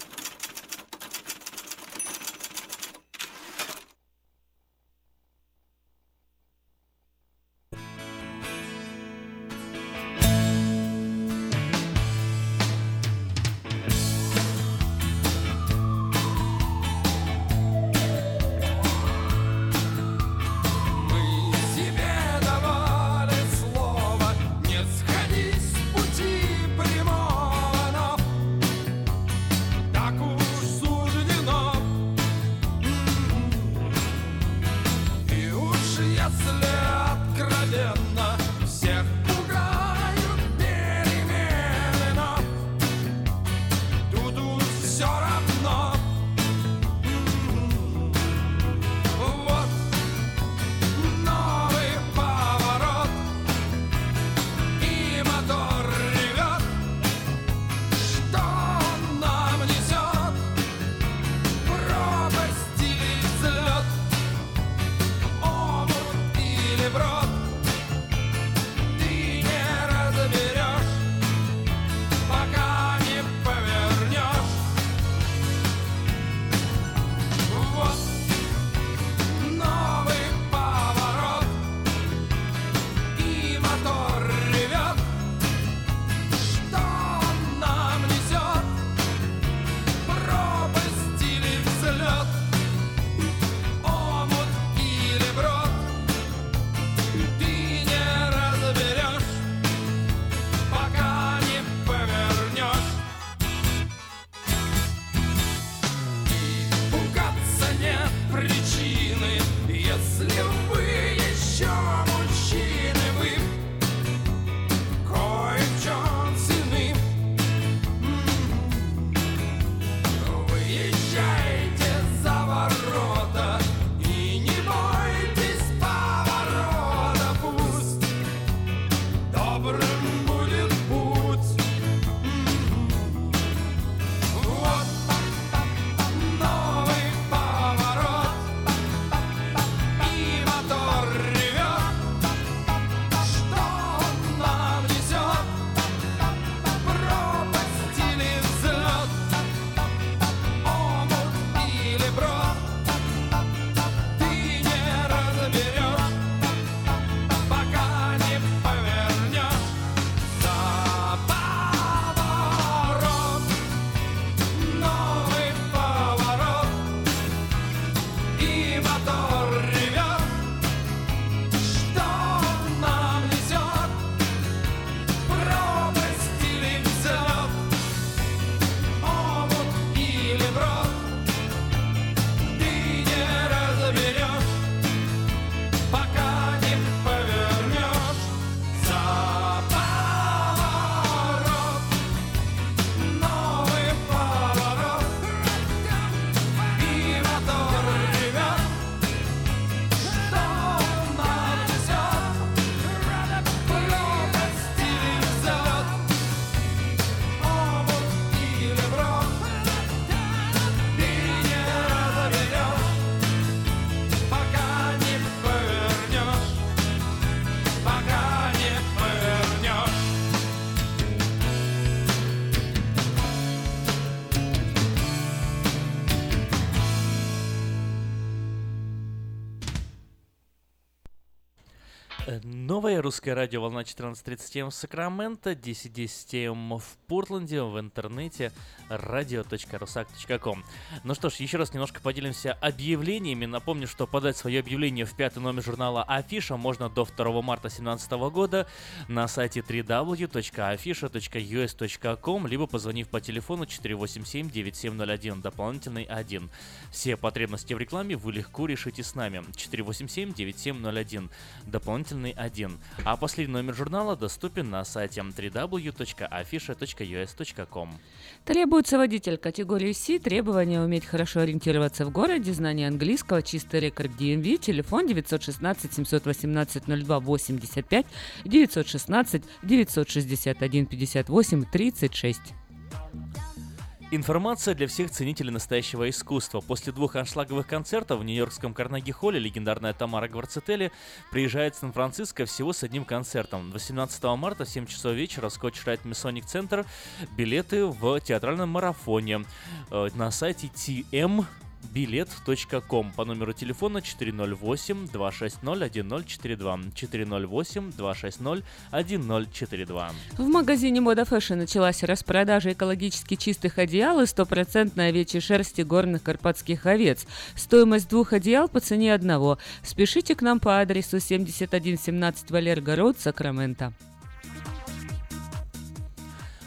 Русское радио «Волна 14.37» в Сакраменто, 10.10 в Портленде, в интернете radio.rusak.com. Ну что ж, еще раз немножко поделимся объявлениями. Напомню, что подать свое объявление в пятый номер журнала «Афиша» можно до 2 марта 2017 года на сайте www.afisha.us.com, либо позвонив по телефону 487-9701, дополнительный 1. Все потребности в рекламе вы легко решите с нами. 487-9701, дополнительный 1. А последний номер журнала доступен на сайте www.afisha.us.com. Требуется водитель категории C, требование уметь хорошо ориентироваться в городе, знание английского, чистый рекорд DMV, телефон 916 718 02 85, 916 961 58 36. Информация для всех ценителей настоящего искусства. После двух аншлаговых концертов в нью-йоркском Карнеги-холле легендарная Тамара Гварцетели приезжает в Сан-Франциско всего с одним концертом. 18 марта в 7 часов вечера Scotch Rite Masonic Center билеты в театральном марафоне э, на сайте tm билет.ком по номеру телефона 408-260-1042 408-260-1042 В магазине Мода Fashion началась распродажа экологически чистых одеял из стопроцентной овечьей шерсти горных карпатских овец. Стоимость двух одеял по цене одного. Спешите к нам по адресу 7117 Валерго Роуд, Сакраменто.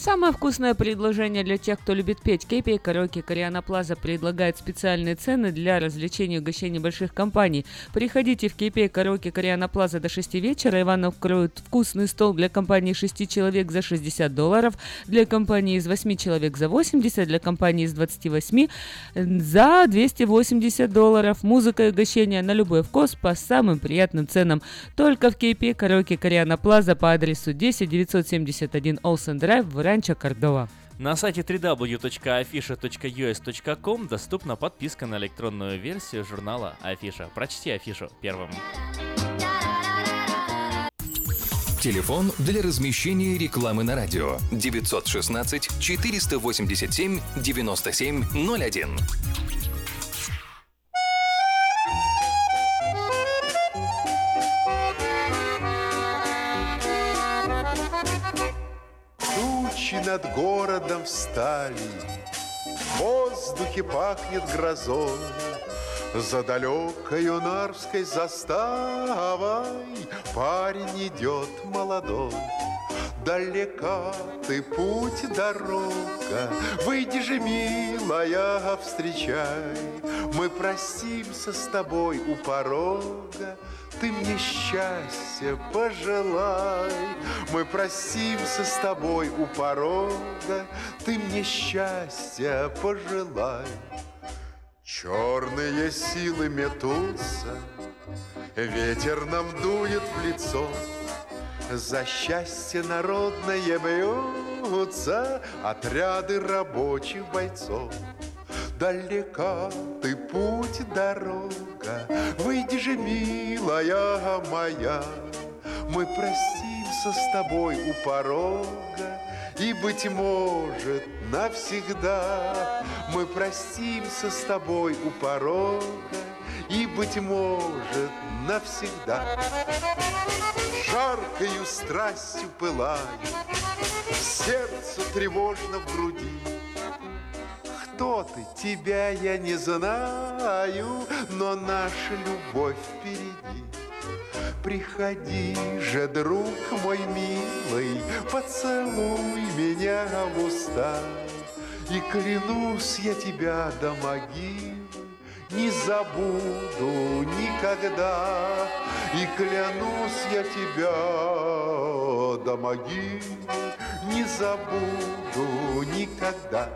Самое вкусное предложение для тех, кто любит петь. Кепи Караоке Кориана Плаза предлагает специальные цены для развлечений и угощений больших компаний. Приходите в Кепи Караоке Кориана Плаза до 6 вечера, и вам накроют вкусный стол для компании 6 человек за 60 долларов, для компании из 8 человек за 80, для компании из 28 за 280 долларов. Музыка и угощения на любой вкус по самым приятным ценам. Только в Кепи Караоке Кориана Плаза по адресу 10 971 Олсен Драйв в Ранчо Кордова. На сайте www.afisha.us.com доступна подписка на электронную версию журнала Афиша. Прочти афишу первым. Телефон для размещения рекламы на радио 916 487 9701. Над городом встали, В воздухе пахнет грозой, За далекою Нарвской заставой Парень идет молодой. Далека ты путь, дорога, Выйди же, милая, встречай. Мы простимся с тобой у порога, Ты мне счастья пожелай. Мы простимся с тобой у порога, Ты мне счастья пожелай. Черные силы метутся, Ветер нам дует в лицо, За счастье народное бьются Отряды рабочих бойцов. Далека ты путь, дорога, Выйди же, милая моя, Мы простимся с тобой у порога, И, быть может, навсегда. Мы простимся с тобой у порога, И, быть может, навсегда. Жаркою страстью пылаю, Сердцу тревожно в груди, кто ты? Тебя я не знаю, но наша любовь впереди. Приходи же, друг мой милый, поцелуй меня в уста. И клянусь я тебя до могилы, не забуду никогда. И клянусь я тебя до могилы, не забуду никогда.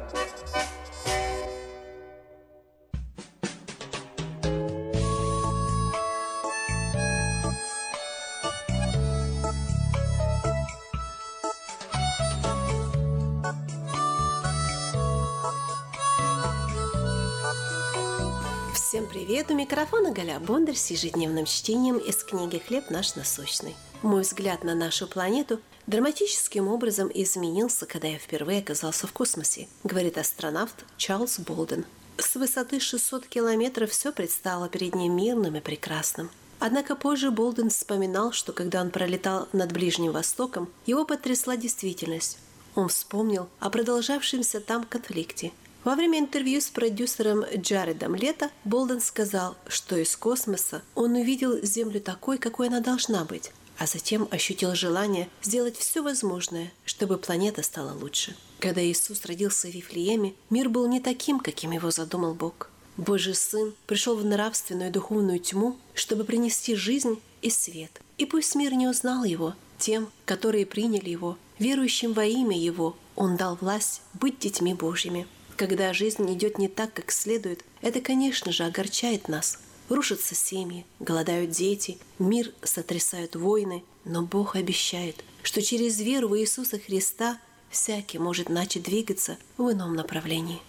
Привет! У микрофона Галя Бондарь с ежедневным чтением из книги «Хлеб наш насущный». Мой взгляд на нашу планету драматическим образом изменился, когда я впервые оказался в космосе, говорит астронавт Чарльз Болден. С высоты 600 километров все предстало перед ним мирным и прекрасным. Однако позже Болден вспоминал, что когда он пролетал над Ближним Востоком, его потрясла действительность. Он вспомнил о продолжавшемся там конфликте. Во время интервью с продюсером Джаредом Лето Болден сказал, что из космоса он увидел Землю такой, какой она должна быть, а затем ощутил желание сделать все возможное, чтобы планета стала лучше. Когда Иисус родился в Вифлееме, мир был не таким, каким его задумал Бог. Божий Сын пришел в нравственную и духовную тьму, чтобы принести жизнь и свет. И пусть мир не узнал его, тем, которые приняли его, верующим во имя его, он дал власть быть детьми Божьими. Когда жизнь идет не так, как следует, это, конечно же, огорчает нас. Рушатся семьи, голодают дети, мир сотрясают войны, но Бог обещает, что через веру в Иисуса Христа всякий может начать двигаться в ином направлении.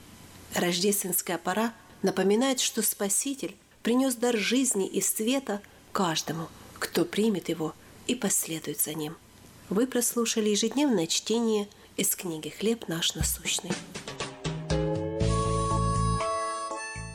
Рождественская пора напоминает, что Спаситель принес дар жизни и света каждому, кто примет его и последует за ним. Вы прослушали ежедневное чтение из книги «Хлеб наш насущный».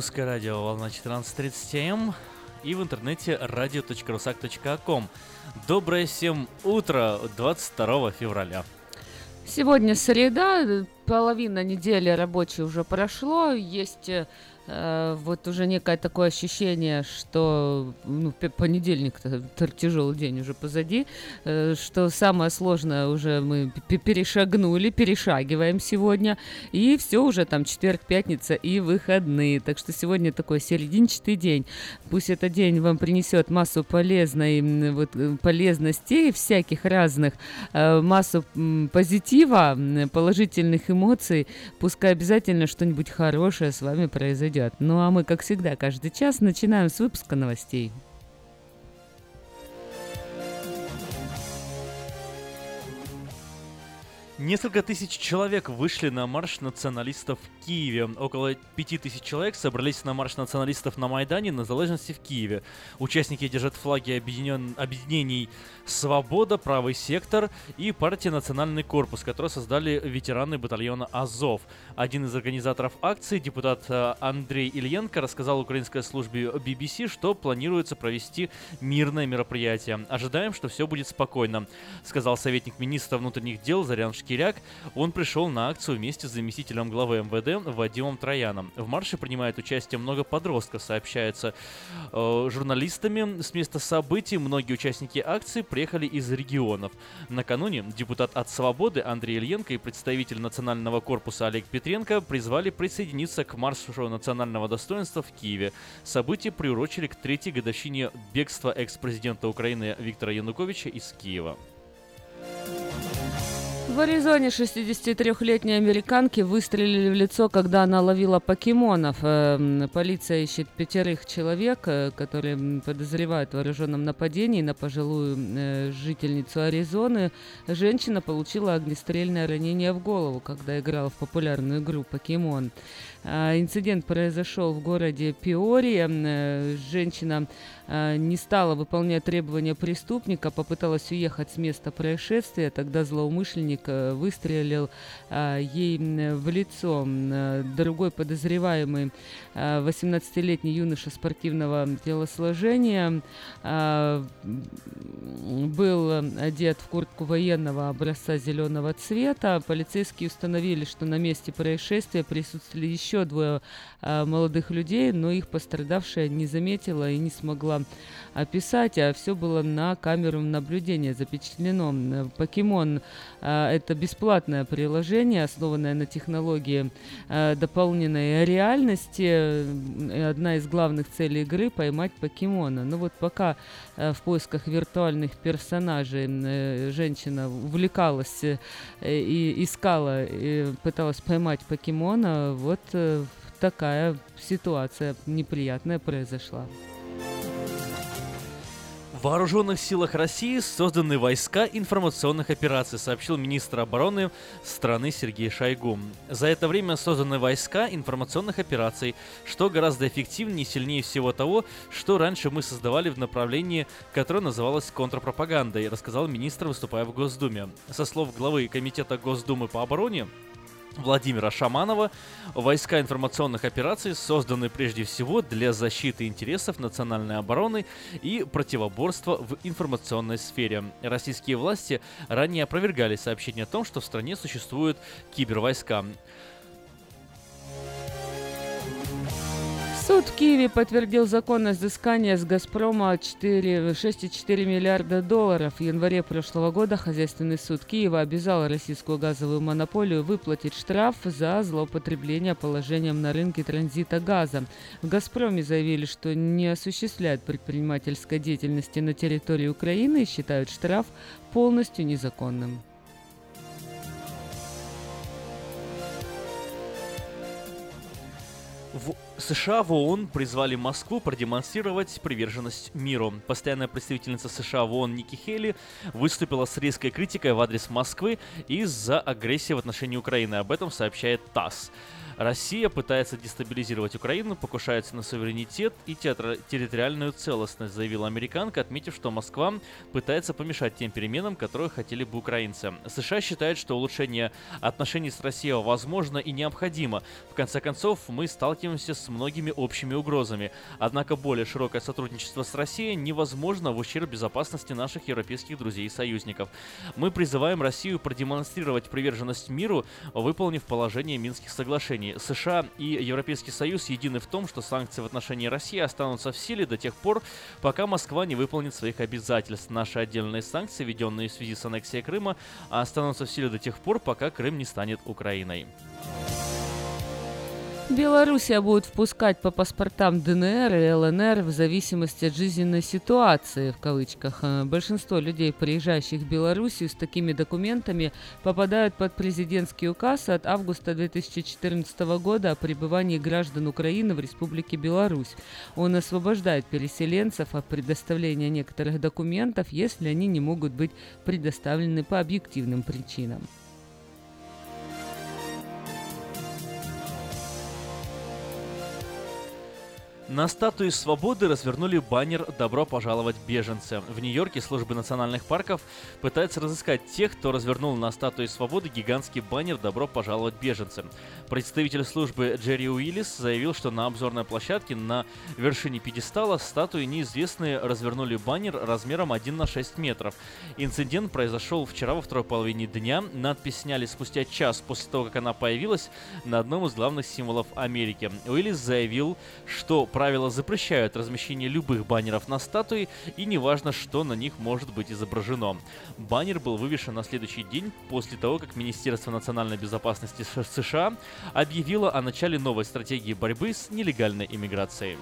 Русское радио, волна 14.30 м и в интернете radio.rusak.com. Доброе всем утро 22 февраля. Сегодня среда, половина недели рабочей уже прошло, есть э, вот уже некое такое ощущение, что ну, п- понедельник-то т- тяжелый день уже позади, э, что самое сложное уже мы перешагнули, перешагиваем сегодня, и все уже там четверг, пятница и выходные, так что сегодня такой серединчатый день. Пусть этот день вам принесет массу полезной, вот, э, полезностей всяких разных, э, массу позитива, положительных эмоций, пускай обязательно что-нибудь хорошее с вами произойдет. Ну а мы, как всегда, каждый час начинаем с выпуска новостей. Несколько тысяч человек вышли на марш националистов в Киеве. Около пяти тысяч человек собрались на марш националистов на Майдане на залежности в Киеве. Участники держат флаги объединен... объединений «Свобода», «Правый сектор» и партия «Национальный корпус», которые создали ветераны батальона «Азов». Один из организаторов акции, депутат э, Андрей Ильенко, рассказал украинской службе BBC, что планируется провести мирное мероприятие. Ожидаем, что все будет спокойно, сказал советник министра внутренних дел Зарян Шкиряк. Он пришел на акцию вместе с заместителем главы МВД Вадимом Трояном. В марше принимает участие много подростков, сообщается э, журналистами с места событий. Многие участники акции приехали из регионов. Накануне депутат от «Свободы» Андрей Ильенко и представитель национального корпуса Олег Петренко призвали присоединиться к маршу национального достоинства в Киеве. Событие приурочили к третьей годовщине бегства экс-президента Украины Виктора Януковича из Киева. В Аризоне 63-летней американке выстрелили в лицо, когда она ловила покемонов. Эм, Полиция ищет пятерых человек, э, которые подозревают в вооруженном нападении на пожилую э, жительницу Аризоны. Женщина получила огнестрельное ранение в голову, когда играла в популярную игру «Покемон». А, Инцидент произошел в городе Пиори. Э, Женщина э, не стала выполнять требования преступника, попыталась уехать с места происшествия. Тогда злоумышленник э, выстрелил а, ей в лицо. Э, Другой подозреваемый, а, 18-летний юноша спортивного телосложения, а, был одет в куртку военного образца зеленого цвета. Полицейские установили, что на месте происшествия присутствовали еще двое а, молодых людей, но их пострадавшая не заметила и не смогла описать, а все было на камеру наблюдения запечатлено. Покемон это бесплатное приложение, основанное на технологии а, дополненной реальности. Одна из главных целей игры поймать покемона. Ну вот пока э, в поисках виртуальных персонажей э, женщина увлекалась э, и искала, и пыталась поймать покемона, вот э, такая ситуация неприятная произошла. В Вооруженных силах России созданы войска информационных операций, сообщил министр обороны страны Сергей Шойгу. За это время созданы войска информационных операций, что гораздо эффективнее и сильнее всего того, что раньше мы создавали в направлении, которое называлось контрпропагандой, рассказал министр, выступая в Госдуме. Со слов главы Комитета Госдумы по обороне, Владимира Шаманова, войска информационных операций созданы прежде всего для защиты интересов национальной обороны и противоборства в информационной сфере. Российские власти ранее опровергали сообщение о том, что в стране существуют кибервойска. Суд в Киеве подтвердил законность взыскания с «Газпрома» 4 6,4 миллиарда долларов. В январе прошлого года Хозяйственный суд Киева обязал российскую газовую монополию выплатить штраф за злоупотребление положением на рынке транзита газа. В «Газпроме» заявили, что не осуществляют предпринимательской деятельности на территории Украины и считают штраф полностью незаконным. В США в ООН призвали Москву продемонстрировать приверженность миру. Постоянная представительница США в ООН Ники Хейли выступила с резкой критикой в адрес Москвы из-за агрессии в отношении Украины. Об этом сообщает ТАСС. Россия пытается дестабилизировать Украину, покушается на суверенитет и территориальную целостность, заявила американка, отметив, что Москва пытается помешать тем переменам, которые хотели бы украинцы. США считают, что улучшение отношений с Россией возможно и необходимо. В конце концов, мы сталкиваемся с многими общими угрозами. Однако более широкое сотрудничество с Россией невозможно в ущерб безопасности наших европейских друзей и союзников. Мы призываем Россию продемонстрировать приверженность миру, выполнив положение Минских соглашений. США и Европейский Союз едины в том, что санкции в отношении России останутся в силе до тех пор, пока Москва не выполнит своих обязательств. Наши отдельные санкции, введенные в связи с аннексией Крыма, останутся в силе до тех пор, пока Крым не станет Украиной. Белоруссия будет впускать по паспортам ДНР и ЛНР в зависимости от жизненной ситуации, в кавычках. Э, Большинство людей, приезжающих в Белоруссию с такими документами, попадают под президентский указ от августа 2014 года о пребывании граждан Украины в Республике Беларусь. Он освобождает переселенцев от предоставления некоторых документов, если они не могут быть предоставлены по объективным причинам. На статуе свободы развернули баннер «Добро пожаловать, беженцы». В Нью-Йорке службы национальных парков пытаются разыскать тех, кто развернул на статуе свободы гигантский баннер «Добро пожаловать, беженцы». Представитель службы Джерри Уиллис заявил, что на обзорной площадке на вершине пьедестала статуи неизвестные развернули баннер размером 1 на 6 метров. Инцидент произошел вчера во второй половине дня. Надпись сняли спустя час после того, как она появилась на одном из главных символов Америки. Уиллис заявил, что правила запрещают размещение любых баннеров на статуе, и неважно, что на них может быть изображено. Баннер был вывешен на следующий день после того, как Министерство национальной безопасности США объявило о начале новой стратегии борьбы с нелегальной иммиграцией.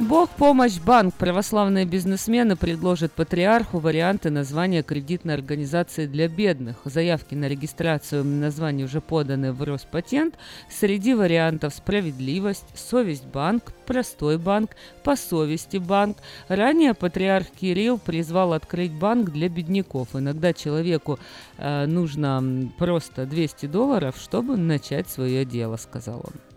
Бог помощь банк. Православные бизнесмены предложат патриарху варианты названия кредитной организации для бедных. Заявки на регистрацию названий уже поданы в Роспатент. Среди вариантов справедливость, совесть банк, простой банк, по совести банк. Ранее патриарх Кирилл призвал открыть банк для бедняков. Иногда человеку э, нужно просто 200 долларов, чтобы начать свое дело, сказал он.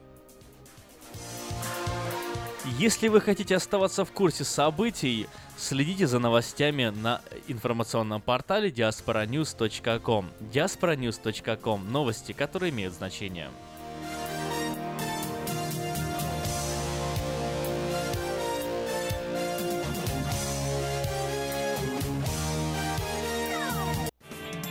Если вы хотите оставаться в курсе событий, следите за новостями на информационном портале diasporanews.com. diasporanews.com. Новости, которые имеют значение.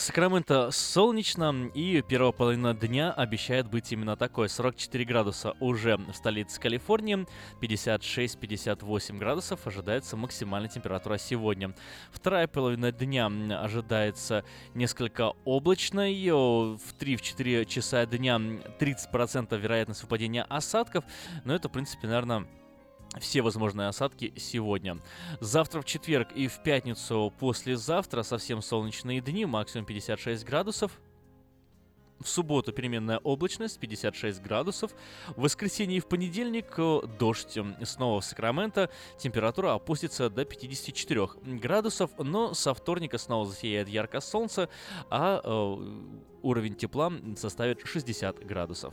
Сакраменто солнечно, и первая половина дня обещает быть именно такой. 44 градуса уже в столице Калифорнии, 56-58 градусов ожидается максимальная температура сегодня. Вторая половина дня ожидается несколько облачной. В 3-4 часа дня м, 30% вероятность выпадения осадков, но это, в принципе, наверное, все возможные осадки сегодня. Завтра в четверг и в пятницу послезавтра совсем солнечные дни, максимум 56 градусов. В субботу переменная облачность 56 градусов. В воскресенье и в понедельник э, дождь. Снова в Сакраменто температура опустится до 54 градусов, но со вторника снова засияет ярко солнце, а э, уровень тепла составит 60 градусов.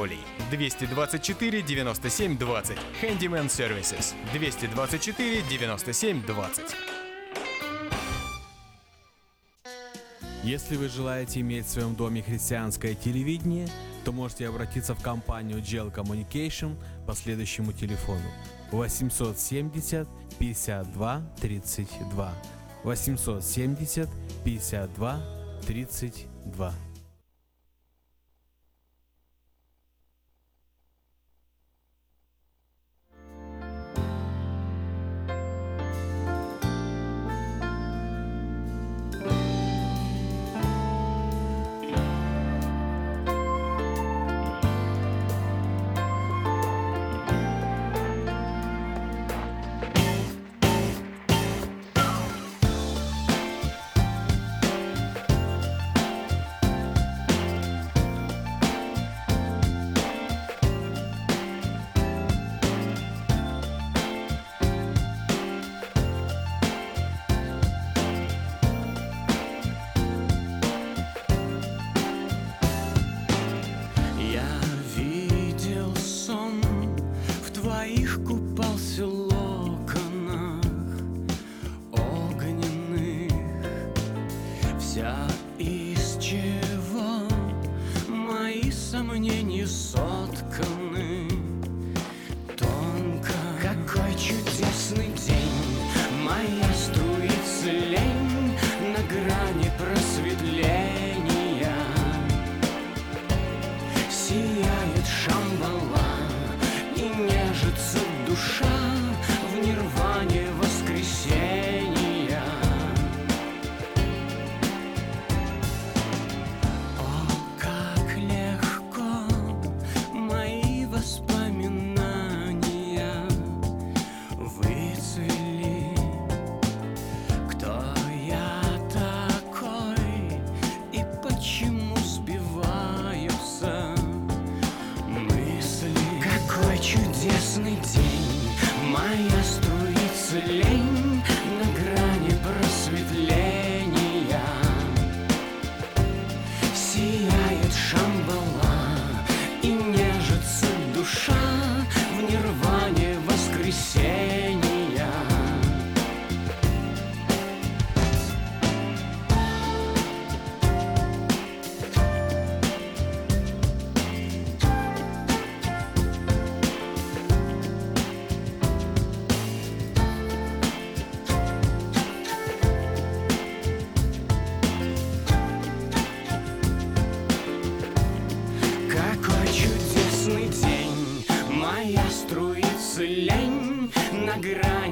224 97 20. Handyman Services. 224 97 20. Если вы желаете иметь в своем доме христианское телевидение, то можете обратиться в компанию Gel Communication по следующему телефону 870 52 32 870 52 32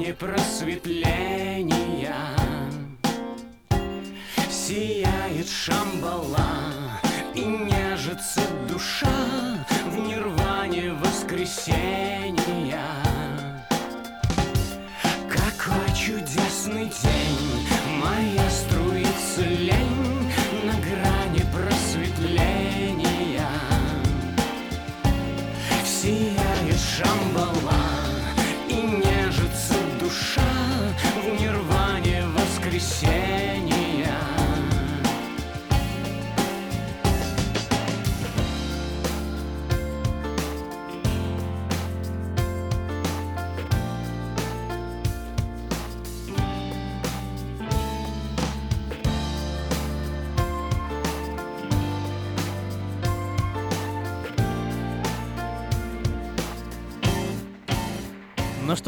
грани просветления. Сияет шамбала и нежится душа в нирване воскресения.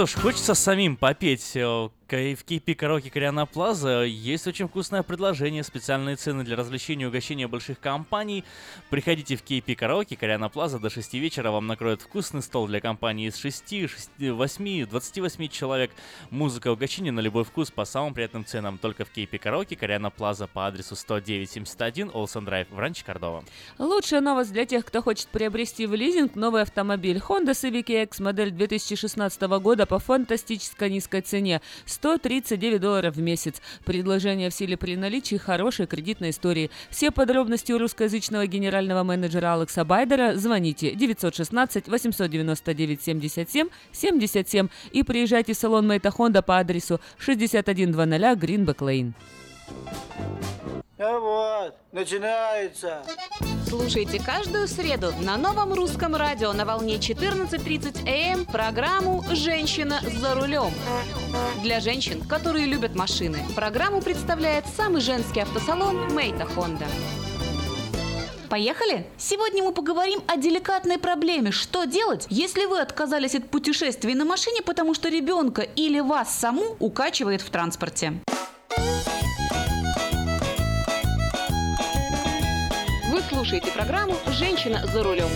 Что ж, хочется самим попеть э, В KP Караоке Кориана Плаза есть очень вкусное предложение, специальные цены для развлечения и угощения больших компаний. Приходите в KP Караоке Кориана Плаза до 6 вечера, вам накроют вкусный стол для компании из 6, 6 8, 28 человек. Музыка угощение на любой вкус по самым приятным ценам только в KP Караоке Кориана Плаза по адресу 10971 Олсен Драйв в Ранче Кордова. Лучшая новость для тех, кто хочет приобрести в лизинг новый автомобиль Honda Civic X модель 2016 года по фантастической низкой цене 139 долларов в месяц. Предложение в силе при наличии хорошей кредитной истории. Все подробности у русскоязычного генерального менеджера Алекса Байдера звоните 916 899 77 77 и приезжайте в салон Мейта Honda по адресу 6100 Гринбек Лейн. А вот, начинается. Слушайте каждую среду на новом русском радио на волне 14.30 АМ программу «Женщина за рулем». Для женщин, которые любят машины, программу представляет самый женский автосалон «Мейта Хонда». Поехали? Сегодня мы поговорим о деликатной проблеме. Что делать, если вы отказались от путешествий на машине, потому что ребенка или вас саму укачивает в транспорте? Слушаете программу «Женщина за рулем».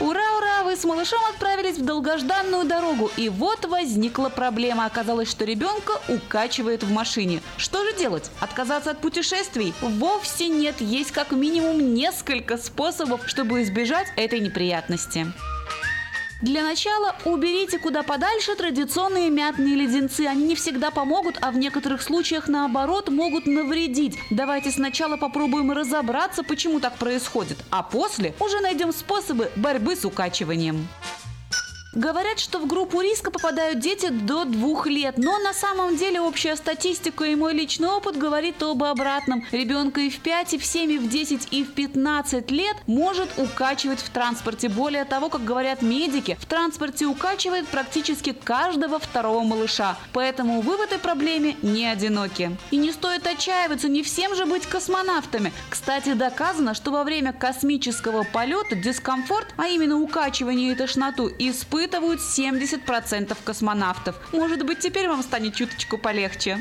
Ура, ура! Вы с малышом отправились в долгожданную дорогу, и вот возникла проблема. Оказалось, что ребенка укачивает в машине. Что же делать? Отказаться от путешествий? Вовсе нет. Есть как минимум несколько способов, чтобы избежать этой неприятности. Для начала уберите куда подальше традиционные мятные леденцы. Они не всегда помогут, а в некоторых случаях наоборот могут навредить. Давайте сначала попробуем разобраться, почему так происходит, а после уже найдем способы борьбы с укачиванием. Говорят, что в группу риска попадают дети до двух лет, но на самом деле общая статистика и мой личный опыт говорит об обратном. Ребенка и в 5, и в 7, и в 10, и в 15 лет может укачивать в транспорте. Более того, как говорят медики, в транспорте укачивает практически каждого второго малыша. Поэтому вы в этой проблеме не одиноки. И не стоит отчаиваться, не всем же быть космонавтами. Кстати, доказано, что во время космического полета дискомфорт, а именно укачивание и тошноту, испытывают 70% космонавтов. Может быть, теперь вам станет чуточку полегче.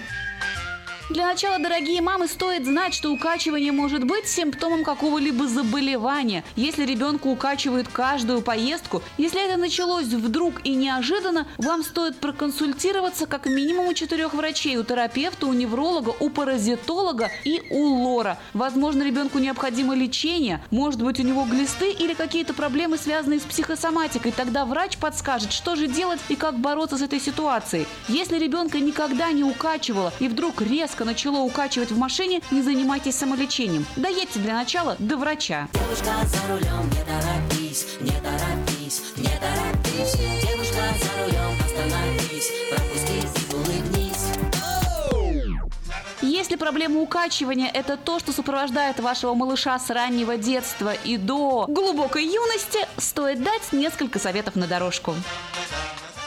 Для начала, дорогие мамы, стоит знать, что укачивание может быть симптомом какого-либо заболевания. Если ребенка укачивает каждую поездку, если это началось вдруг и неожиданно, вам стоит проконсультироваться как минимум у четырех врачей, у терапевта, у невролога, у паразитолога и у лора. Возможно, ребенку необходимо лечение, может быть, у него глисты или какие-то проблемы, связанные с психосоматикой. Тогда врач подскажет, что же делать и как бороться с этой ситуацией. Если ребенка никогда не укачивало и вдруг резко начало укачивать в машине, не занимайтесь самолечением. Доедьте для начала до врача. Девушка за рулем, не торопись, не торопись, не торопись. Девушка за рулем, остановись, пропусти и улыбнись. Если проблема укачивания – это то, что сопровождает вашего малыша с раннего детства и до глубокой юности, стоит дать несколько советов на дорожку.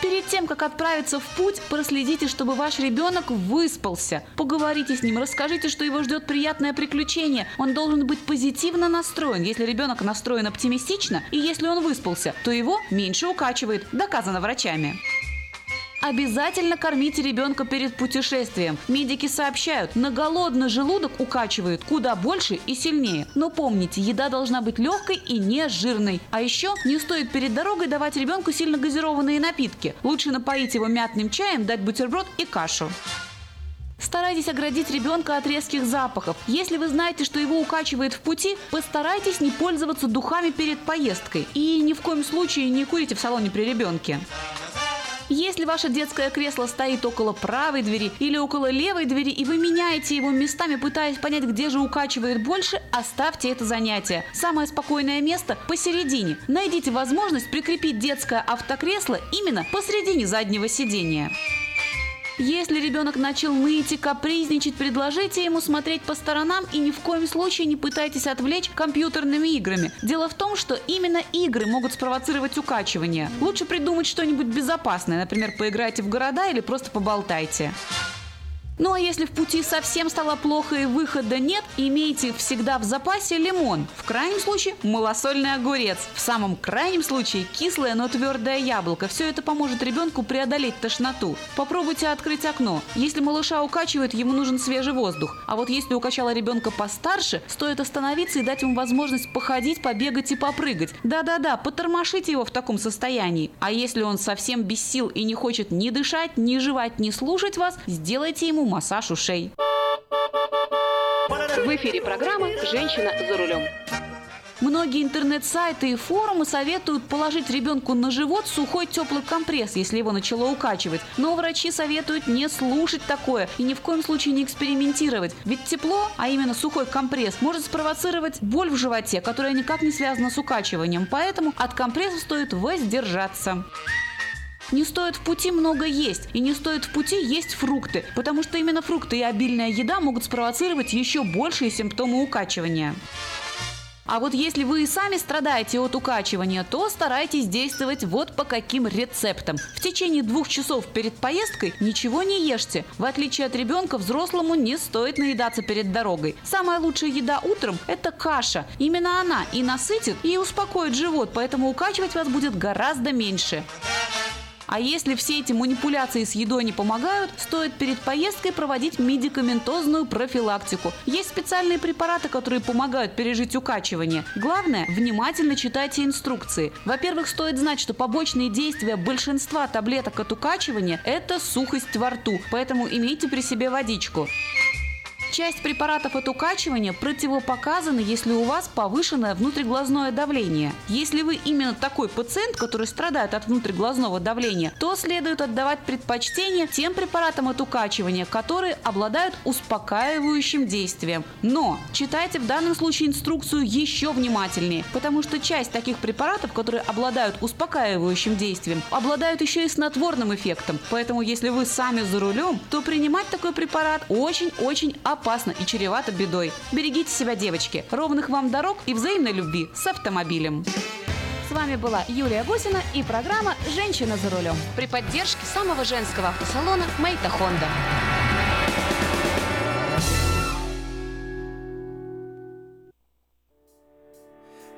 Перед тем, как отправиться в путь, проследите, чтобы ваш ребенок выспался. Поговорите с ним, расскажите, что его ждет приятное приключение. Он должен быть позитивно настроен. Если ребенок настроен оптимистично, и если он выспался, то его меньше укачивает, доказано врачами. Обязательно кормите ребенка перед путешествием. Медики сообщают, на голодный желудок укачивает куда больше и сильнее. Но помните, еда должна быть легкой и не жирной. А еще не стоит перед дорогой давать ребенку сильно газированные напитки. Лучше напоить его мятным чаем, дать бутерброд и кашу. Старайтесь оградить ребенка от резких запахов. Если вы знаете, что его укачивает в пути, постарайтесь не пользоваться духами перед поездкой. И ни в коем случае не курите в салоне при ребенке. Если ваше детское кресло стоит около правой двери или около левой двери, и вы меняете его местами, пытаясь понять, где же укачивает больше, оставьте это занятие. Самое спокойное место посередине. Найдите возможность прикрепить детское автокресло именно посередине заднего сидения. Если ребенок начал ныть и капризничать, предложите ему смотреть по сторонам и ни в коем случае не пытайтесь отвлечь компьютерными играми. Дело в том, что именно игры могут спровоцировать укачивание. Лучше придумать что-нибудь безопасное, например, поиграйте в города или просто поболтайте. Ну а если в пути совсем стало плохо и выхода нет, имейте всегда в запасе лимон. В крайнем случае малосольный огурец. В самом крайнем случае кислое, но твердое яблоко. Все это поможет ребенку преодолеть тошноту. Попробуйте открыть окно. Если малыша укачивает, ему нужен свежий воздух. А вот если укачала ребенка постарше, стоит остановиться и дать ему возможность походить, побегать и попрыгать. Да-да-да, потормошите его в таком состоянии. А если он совсем без сил и не хочет ни дышать, ни жевать, ни слушать вас, сделайте ему массаж ушей. В эфире программа «Женщина за рулем». Многие интернет-сайты и форумы советуют положить ребенку на живот сухой теплый компресс, если его начало укачивать. Но врачи советуют не слушать такое и ни в коем случае не экспериментировать. Ведь тепло, а именно сухой компресс, может спровоцировать боль в животе, которая никак не связана с укачиванием. Поэтому от компресса стоит воздержаться. Не стоит в пути много есть, и не стоит в пути есть фрукты, потому что именно фрукты и обильная еда могут спровоцировать еще большие симптомы укачивания. А вот если вы и сами страдаете от укачивания, то старайтесь действовать вот по каким рецептам. В течение двух часов перед поездкой ничего не ешьте. В отличие от ребенка, взрослому не стоит наедаться перед дорогой. Самая лучшая еда утром – это каша. Именно она и насытит, и успокоит живот, поэтому укачивать вас будет гораздо меньше. А если все эти манипуляции с едой не помогают, стоит перед поездкой проводить медикаментозную профилактику. Есть специальные препараты, которые помогают пережить укачивание. Главное, внимательно читайте инструкции. Во-первых, стоит знать, что побочные действия большинства таблеток от укачивания – это сухость во рту, поэтому имейте при себе водичку. Часть препаратов от укачивания противопоказана, если у вас повышенное внутриглазное давление. Если вы именно такой пациент, который страдает от внутриглазного давления, то следует отдавать предпочтение тем препаратам от укачивания, которые обладают успокаивающим действием. Но читайте в данном случае инструкцию еще внимательнее, потому что часть таких препаратов, которые обладают успокаивающим действием, обладают еще и снотворным эффектом. Поэтому если вы сами за рулем, то принимать такой препарат очень-очень опасно опасно и чревато бедой. Берегите себя, девочки. Ровных вам дорог и взаимной любви с автомобилем. С вами была Юлия Гусина и программа «Женщина за рулем» при поддержке самого женского автосалона «Мейта Хонда».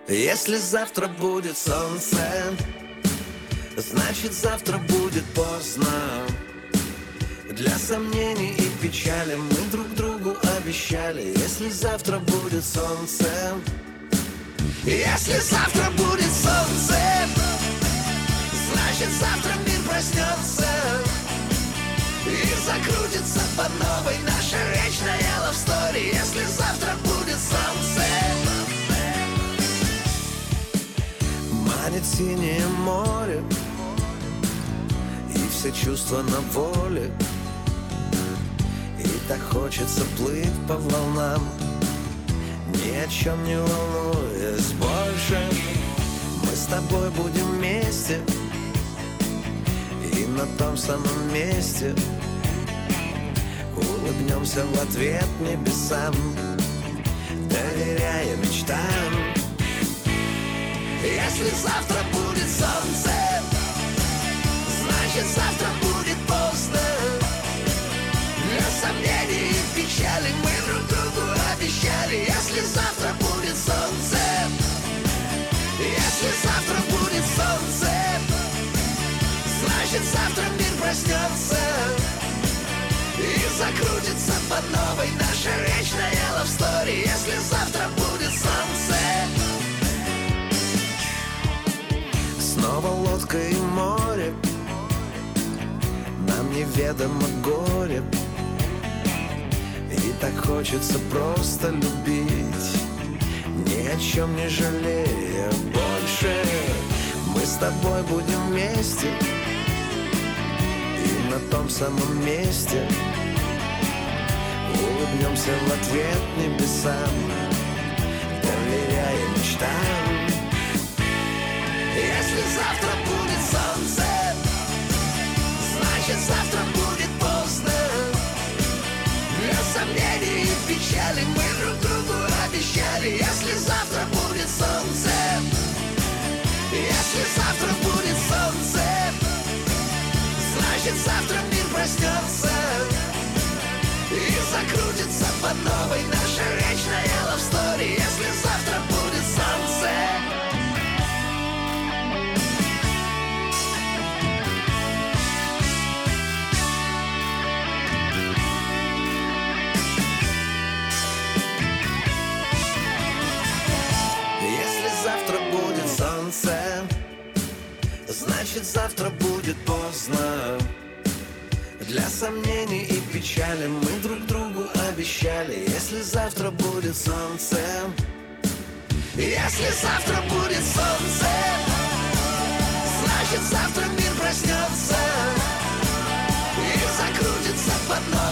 Если завтра будет солнце, значит завтра будет поздно. Для сомнений и печали мы друг другу обещали, если завтра будет солнце. Если завтра будет солнце, значит завтра мир проснется и закрутится по новой наша вечная love story. Если завтра будет солнце, манит синее море и все чувства на воле. И так хочется плыть по волнам. Ни о чем не волнуясь больше. Мы с тобой будем вместе. И на том самом месте Улыбнемся в ответ небесам Доверяя мечтам. Если завтра будет солнце Значит завтра будет поздно сомнений и печали. Мы друг другу обещали Если завтра будет солнце. Если завтра будет солнце Значит завтра мир проснется И закрутится под новой наша вечная story. Если завтра будет солнце. Снова лодка и море. Нам неведомо горе и так хочется просто любить Ни о чем не жалея больше. Мы с тобой будем вместе И на том самом месте Улыбнемся в ответ небесам Доверяя мечтам. Если завтра будет солнце Значит завтра будет Если завтра будет солнце Если завтра будет солнце Значит завтра мир проснется И закрутится под новой наша вечная love story сомнений и печали. Мы друг другу обещали Если завтра будет солнце. Если завтра будет солнце Значит завтра мир проснется И закрутится под новой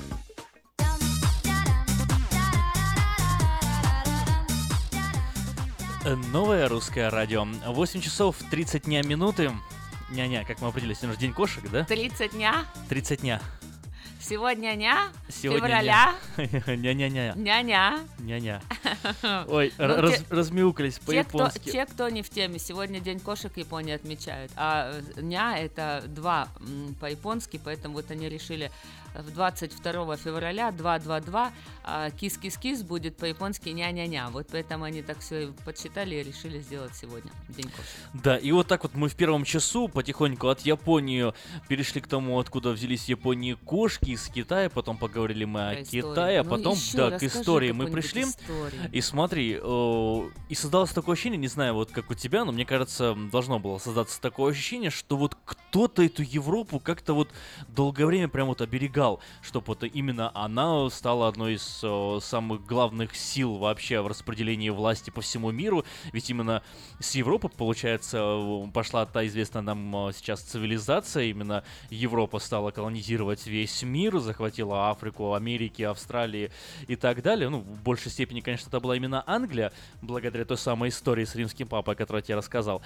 Новое русское радио. 8 часов 30 дня минуты. Ня-ня, как мы определили, сегодня же день кошек, да? 30 дня. 30 дня. Сегодня ня. Сегодня Февраля. ня. <laughs> Ня-ня-ня. Ня-ня. Ня-ня. <laughs> Ой, Ну, раз- те- размяукались по-японски. те, кто не в теме, сегодня День кошек Японии отмечают. А э, дня это два по-японски, поэтому вот они решили э, в 22 февраля 222 а кис-кис-кис будет по-японски ня-ня-ня. Вот поэтому они так все подсчитали и решили сделать сегодня День кошек. Да, и вот так вот мы в первом часу потихоньку от Японии перешли к тому, откуда взялись в Японии кошки из Китая, потом поговорили мы о историю. Китае, а Ну, потом, ещё да, к истории мы пришли. историю. И смотри, э, и создалось такое ощущение, не знаю, вот как у тебя, но мне кажется, должно было создаться такое ощущение, что вот кто-то эту Европу как-то вот долгое время прям вот оберегал, чтобы вот именно она стала одной из э, самых главных сил вообще в распределении власти по всему миру, ведь именно с Европы, получается, э, пошла та известная нам сейчас цивилизация, именно Европа стала колонизировать весь мир, захватила Африку, Америки, Австралии и так далее. Ну, в большей степени, конечно, это была именно Англия, благодаря той самой истории с римским папой, о которой я тебе рассказал.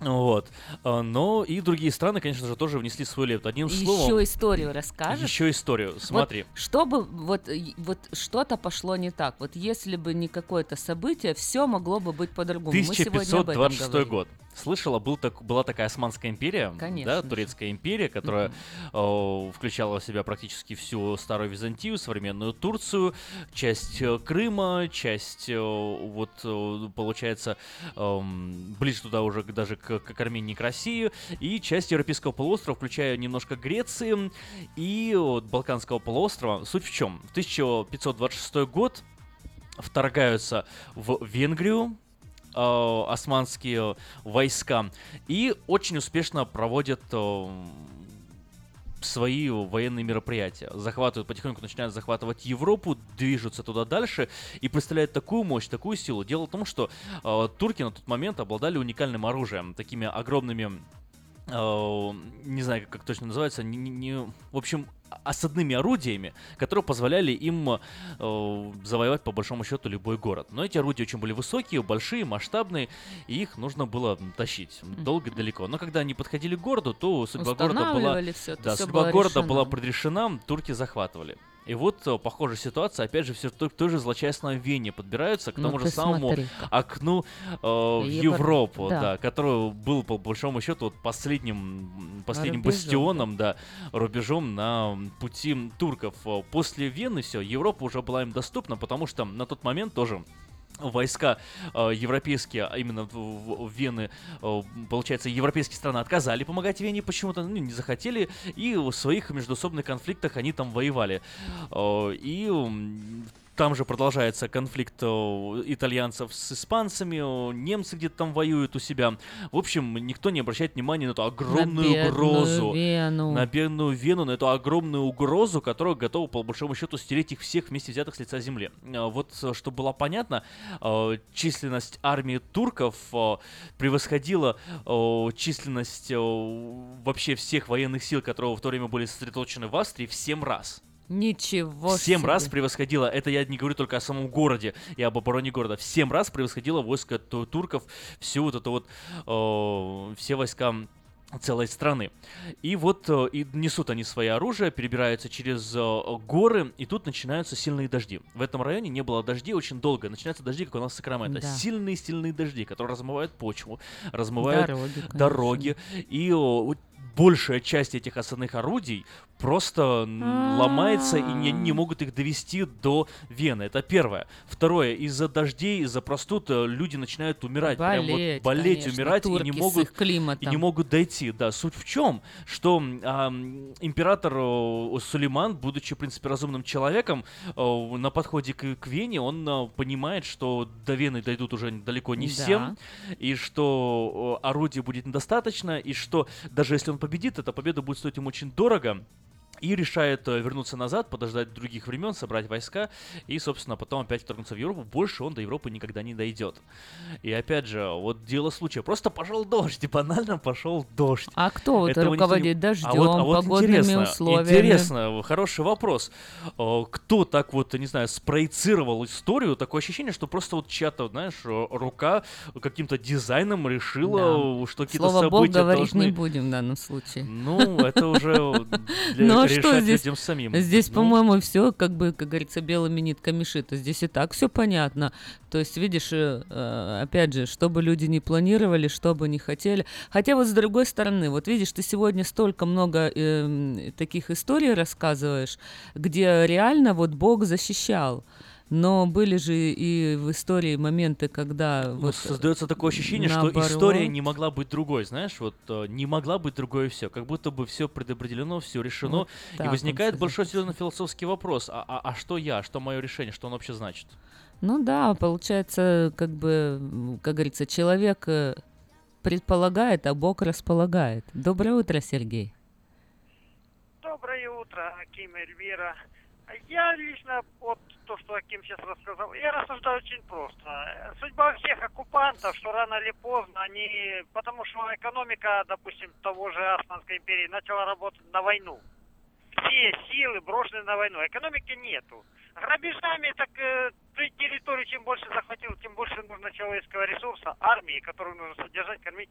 Вот. А, Но и другие страны, конечно же, тоже внесли свой лепту. Одним словом... Еще историю расскажешь? Еще историю. Смотри. Вот, чтобы вот, вот что-то пошло не так. Вот если бы не какое-то событие, все могло бы быть по-другому. Мы сегодня об этом 1526 говорим. год. Слышала, был так, была такая Османская империя, Конечно да, турецкая империя, которая э, включала в себя практически всю старую Византию, современную Турцию, часть э, Крыма, часть, э, вот, э, получается, эм, ближе туда уже даже к, к Армении, к России, и часть Европейского полуострова, включая немножко Греции и вот, Балканского полуострова. Суть в чем? В 1526 год вторгаются в Венгрию, э, османские войска и очень успешно проводят э, свои военные мероприятия. Захватывают, потихоньку начинают захватывать Европу, движутся туда дальше и представляют такую мощь, такую силу. Дело в том, что э, турки на тот момент обладали уникальным оружием, такими огромными не знаю, как точно называется, не, не- в общем, осадными орудиями, которые позволяли им э, завоевать по большому счету любой город. Но эти орудия очень были высокие, большие, масштабные, и их нужно было тащить долго и далеко. Но когда они подходили к городу, то судьба города была, то да, судьба было города решено. была предрешена, турки захватывали. И вот э, похожая ситуация, опять же, все той, той же злочастной Вене подбираются к Ну тому же ты самому смотри-ка. окну э, в Европу, да. да. который был по большому счету вот последним, последним рубежом, бастионом, да, рубежом на пути турков. Э, После Вены все, Европа уже была им доступна, потому что на тот момент тоже войска э, европейские, а именно в, в- в Вены, э, получается, европейские страны отказали помогать Вене почему-то, ну, не захотели, и в своих междусобных конфликтах они там воевали. Э, и там же продолжается конфликт э, итальянцев с испанцами, немцы где-то там воюют у себя. В общем, никто не обращает внимания на эту огромную бедную угрозу. Вену. На бедную Вену, на эту огромную угрозу, которая готова, по большому счету, стереть их всех вместе взятых с лица земли. Э, Вот, э, чтобы было понятно, численность армии турков превосходила численность вообще всех военных сил, которые в то время были сосредоточены в Австрии, в 7 раз. Ничего В 7 себе. раз превосходило, это я не говорю только о самом городе и об обороне города, в 7 раз превосходило войско ту- турков, всю вот эту вот, э, все войска целой страны. И вот э, и несут они свои оружия, перебираются через э, горы, и тут начинаются сильные дожди. В этом районе не было дождей очень долго. Начинаются дожди, как у нас в Сакраменто. Да. Сильные-сильные дожди, которые размывают почву, размывают Дороги, конечно. дороги. И э, большая часть этих осадных орудий просто м, ломается и не, не могут их довести до Вены. Это первое. Второе. Из-за дождей, из-за простуд э, люди начинают умирать. Прям вот Болеть, болеть, конечно, умирать и не могут и не могут дойти. Да, суть в чем, что ам, император э, Сулейман, будучи в принципе разумным человеком, э, на подходе к, к Вене он э, понимает, что до Вены дойдут уже далеко не Да. всем, и что э, орудий будет недостаточно, и что даже если он победит, эта победа будет стоить ему очень дорого. И решает э, вернуться назад, подождать других времен, собрать войска и, собственно, потом опять вторгнуться в Европу. Больше он до Европы никогда не дойдет. И опять же, вот дело случая. Просто пошел дождь, и банально пошел дождь. А кто вот Этого никто не- руководит дождем, А вот- а вот погодными интересно, условиями? Интересно, хороший вопрос. Э, Кто так вот, не знаю, спроецировал историю? Такое ощущение, что просто вот чья-то, знаешь, э, рука каким-то дизайном решила, Да. что какие-то Слово «бог» события говорить должны... не будем в данном случае. Ну, это уже <laughs> для- что здесь? людям самим. Здесь, Ну, по-моему, все, как бы, как говорится, белыми нитками шито. Здесь и так все понятно. То есть, видишь, э, э, опять же, что бы люди не планировали, что бы не хотели. Хотя вот с другой стороны, вот видишь, ты сегодня столько много эм, таких историй рассказываешь, где реально вот Бог защищал. Но были же и в истории моменты, когда Ну, вот создается такое ощущение, что наоборот. история не могла быть другой, знаешь, вот э, не могла быть другой все, как будто бы все предопределено, все решено, Вот и так он возникает большой серьезный философский вопрос: а, а, а что я, что мое решение, что оно вообще значит? Ну да, получается, как бы, как говорится, человек э, предполагает, а Бог располагает. Доброе утро, Сергей. Доброе утро, Аким Эльвира. Я лично, вот то, что Аким сейчас рассказал, я рассуждаю очень просто. Судьба всех оккупантов, что рано или поздно они, потому что экономика, допустим, того же Османской империи начала работать на войну. Все силы брошены на войну, экономики нету. грабежами, так э, территорию чем больше захватил, тем больше нужно человеческого ресурса, армии, которую нужно содержать, кормить.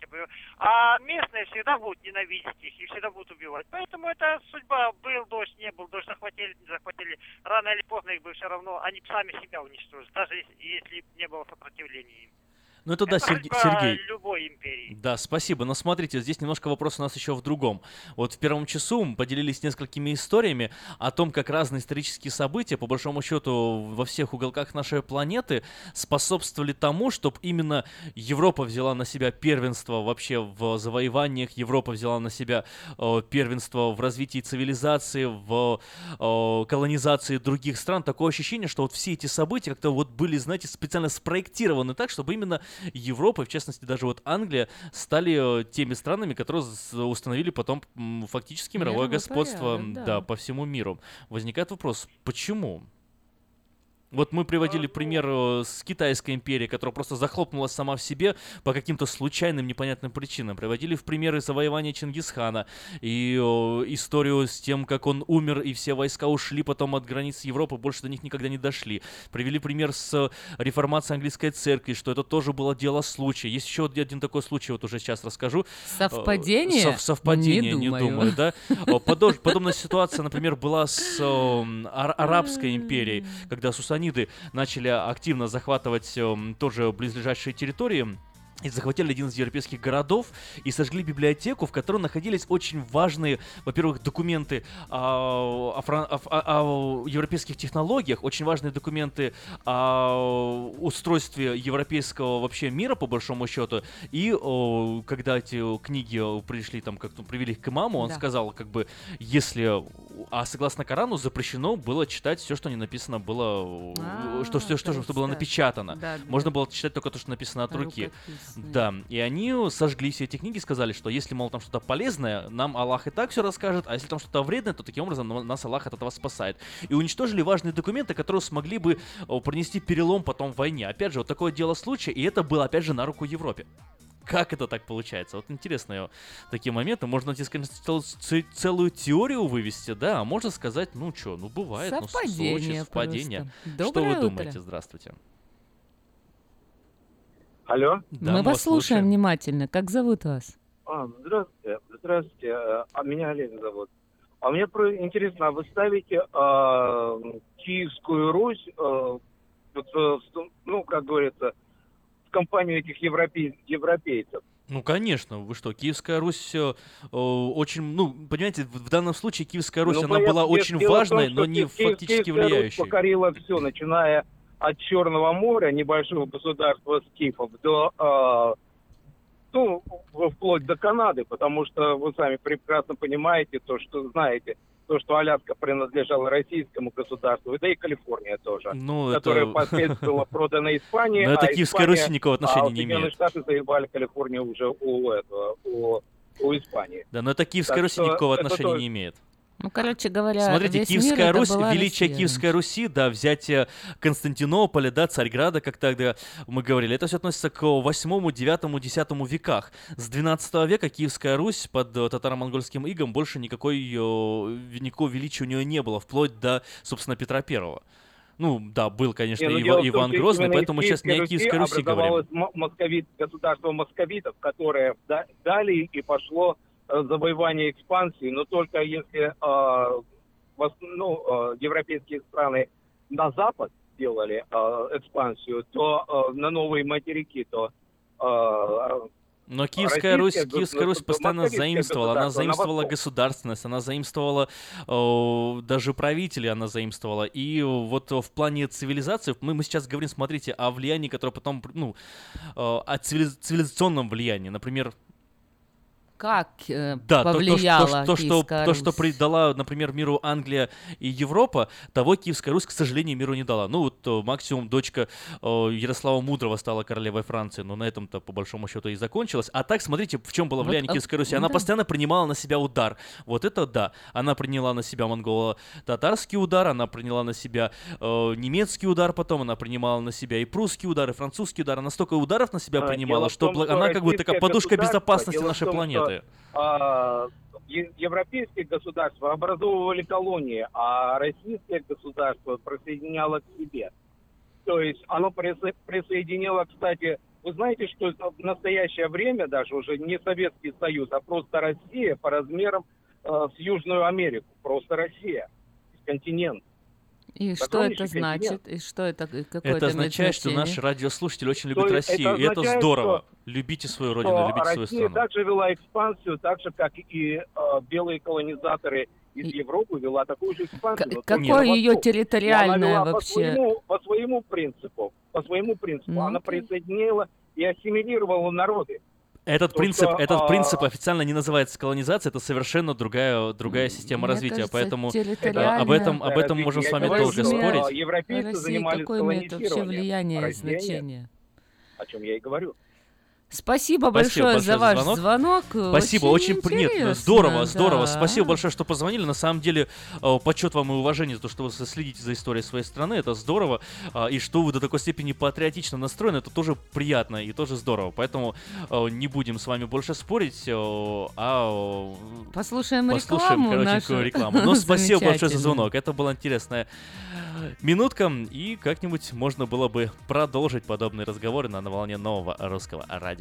А местные всегда будут ненавидеть их и всегда будут убивать. Поэтому это судьба. Был дождь, не был дождь, захватили, не захватили. Рано или поздно их бы все равно, они сами себя уничтожили, даже если, если не было сопротивления им. Ну это да, Это Серге- судьба Сергей. любой империи. Да, спасибо. Но смотрите, здесь немножко вопрос у нас еще в другом. Вот в первом часу мы поделились несколькими историями о том, как разные исторические события, по большому счету, во всех уголках нашей планеты способствовали тому, чтобы именно Европа взяла на себя первенство вообще в завоеваниях, Европа взяла на себя э, первенство в развитии цивилизации, в э, колонизации других стран. Такое ощущение, что вот все эти события как-то вот были, знаете, специально спроектированы так, чтобы именно Европа, в частности даже вот Англия, стали э, теми странами, которые установили потом фактически мировое Мировой господство порядок, да. да. по всему миру. Возникает вопрос, почему? Вот мы приводили пример э, с Китайской империей, которая просто захлопнулась сама в себе по каким-то случайным непонятным причинам. Приводили в примеры завоевания Чингисхана и э, историю с тем, как он умер, и все войска ушли потом от границ Европы, больше до них никогда не дошли. Привели пример с э, реформацией английской церкви, что это тоже было дело случая. Есть еще один такой случай, вот уже сейчас расскажу. Совпадение? сов- совпадение, Не не думаю. да. О, <laughs> Подобная ситуация, например, была с Ар- Арабской империей, когда сусаниды начали активно захватывать эм, тоже близлежащие территории. И захватили один из европейских городов и сожгли библиотеку, в которой находились очень важные, во-первых, документы а, о, о о- о европейских технологиях, очень важные документы о устройстве европейского вообще мира, по большому счету. И о, когда эти книги пришли, там, как-то привели к имаму, он Да. сказал, как бы, если... А согласно Корану запрещено было читать все, что не написано было, А, что, что, что, то что было да. напечатано. Да, да. Можно было читать только то, что написано от руки. Да, и они сожгли все эти книги, сказали, что если, мол, там что-то полезное, нам Аллах и так все расскажет, а если там что-то вредное, то таким образом на- нас Аллах от этого спасает. И уничтожили важные документы, которые смогли бы принести перелом потом в войне. Опять же, вот такое дело случая, и это было, опять же, на руку Европе. Как это так получается? Вот интересные такие моменты. Можно, тебе сказать, цел- целую теорию вывести, да, а можно сказать, ну что, ну бывает, ну, Совпадение случай, совпадение. просто. Что Доброе вы утро. думаете? Здравствуйте. Алло? Да, Мы вас слушаем внимательно. Как зовут вас? А, здравствуйте. Здравствуйте. А меня Олег зовут. А мне про- интересно, а вы ставите а, Киевскую Русь, вот, э, ну, как говорится, в компанию этих европей- европейцев? Ну, конечно, вы что, Киевская Русь э, э, очень, ну, понимаете, в, в данном случае Киевская Русь, Ну, она понятно, была дело- очень том, важной, что но не Ки- Ки- фактически Киевская Русь влияющей. покорила все, начиная от Черного моря, небольшого государства скифов, до, э, ну, вплоть до Канады, потому что вы сами прекрасно понимаете то, что знаете, то, что Аляска принадлежала российскому государству, да и Калифорния тоже, Ну, которая это- впоследствии была продана Испании. <laughs> Но это а Киевская Испания- Русь никакого а отношения не Соединенные имеет. Штаты заебали Калифорнию уже у этого, у, у Испании. Да, но это Киевская Так Русь никакого это отношения тоже- не имеет. Ну, короче говоря, Смотрите, весь мир Киевская это Русь, была величие Россия. Киевской Руси, да, взятие Константинополя, да, Царьграда, как тогда мы говорили, это все относится к 8, 9, 10 веках. С 12 века Киевская Русь под татаро-монгольским игом больше никакой, э, никакого величия у нее не было, вплоть до, собственно, Петра Первого. Ну, да, был, конечно, Не, ну, Ива- том, Иван Грозный, поэтому мы сейчас не о Киевской Руси говорим. образовалось мо- московит, государство московитов, которое да- далее и пошло э, завоевание экспансии, но только если э, вос- ну, э, европейские страны на запад делали э, экспансию, то э, на новые материки, то э, Но Киевская Русь, Киевская Русь постоянно заимствовала. Она заимствовала государственность, она заимствовала э, даже правителей, она заимствовала. И вот в плане цивилизации, мы, мы сейчас говорим, смотрите, о влиянии, которое потом, ну, э, о цивили- цивилизационном влиянии. Например, Как э, да, то- то, повлияла что- то, что, Киевская то, что Русь? придала, например, миру Англия и Европа, того Киевская Русь, к сожалению, миру не дала. Ну, вот э, максимум дочка э, Ярослава Мудрого стала королевой Франции, но на этом-то, по большому счету, и закончилось. А так, смотрите, в чем было Вот, влияние а, Киевской Руси. Она да. постоянно принимала на себя удар. Вот это да. Она приняла на себя монголо-татарский удар, она приняла на себя э, немецкий удар потом, она принимала на себя и прусский удар, и французский удар. Она столько ударов на себя А, принимала, в что том, что она как бы такая подушка безопасности нашей том, планеты. Штаты. европейские государства образовывали колонии, а российское государство присоединяло к себе. То есть оно присо- присоединило, кстати, вы знаете, что в настоящее время даже уже не Советский Союз, а просто Россия по размерам э, с Южную Америку. Просто Россия. Континент. И что это значит? И что это? и Какое Это означает, что наши радиослушатели очень То любят Россию, это и это означает, здорово. что- Любите свою что родину, любите свою Россия страну. также вела экспансию, так же, как и э, белые колонизаторы из Европы вела такую же экспансию. но только какое восток. Но территориальное она вела вообще? По своему, по своему принципу. По своему принципу. Ну, она присоединила и ассимилировала народы. Этот То, принцип, этот а, принцип официально не называется колонизацией, это совершенно другая, другая система Мне развития, кажется, поэтому э, территориальное об этом, об этом можем с вами долго спорить. Европейцы Россия занимались какое имеет вообще влияние нет. значение? О чем я и говорю. Спасибо, Спасибо большое, большое за ваш звонок. звонок. Спасибо, очень, при- нет, здорово, здорово. да. Спасибо большое, что позвонили. На самом деле, э, почет вам и уважение за то, что вы следите за историей своей страны. Это здорово. А, И что вы до такой степени патриотично настроены, это тоже приятно и тоже здорово. Поэтому э, не будем с вами больше спорить, э, а Послушаем послушаем рекламу коротенькую нашу рекламу. Ну, <laughs> спасибо большое за звонок. Это была интересная минутка. И как-нибудь можно было бы продолжить подобные разговоры на волне нового русского радио.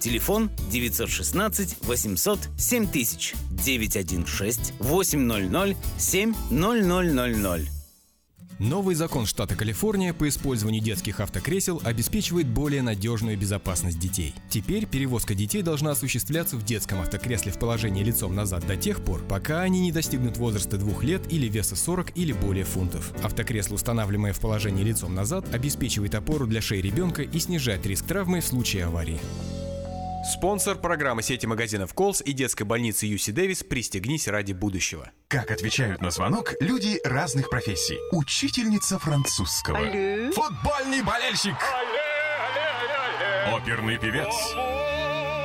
Телефон 916 800 7000 916 800 7000. Новый закон штата Калифорния по использованию детских автокресел обеспечивает более надежную безопасность детей. Теперь перевозка детей должна осуществляться в детском автокресле в положении лицом назад до тех пор, пока они не достигнут возраста двух лет или веса 40 или более фунтов. Автокресло, устанавливаемое в положении лицом назад, обеспечивает опору для шеи ребенка и снижает риск травмы в случае аварии. Спонсор программы сети магазинов Колс и детской больницы Юси Дэвис «Пристегнись ради будущего». Как отвечают на звонок люди разных профессий. Учительница французского. Алле. Футбольный болельщик. Оперный певец.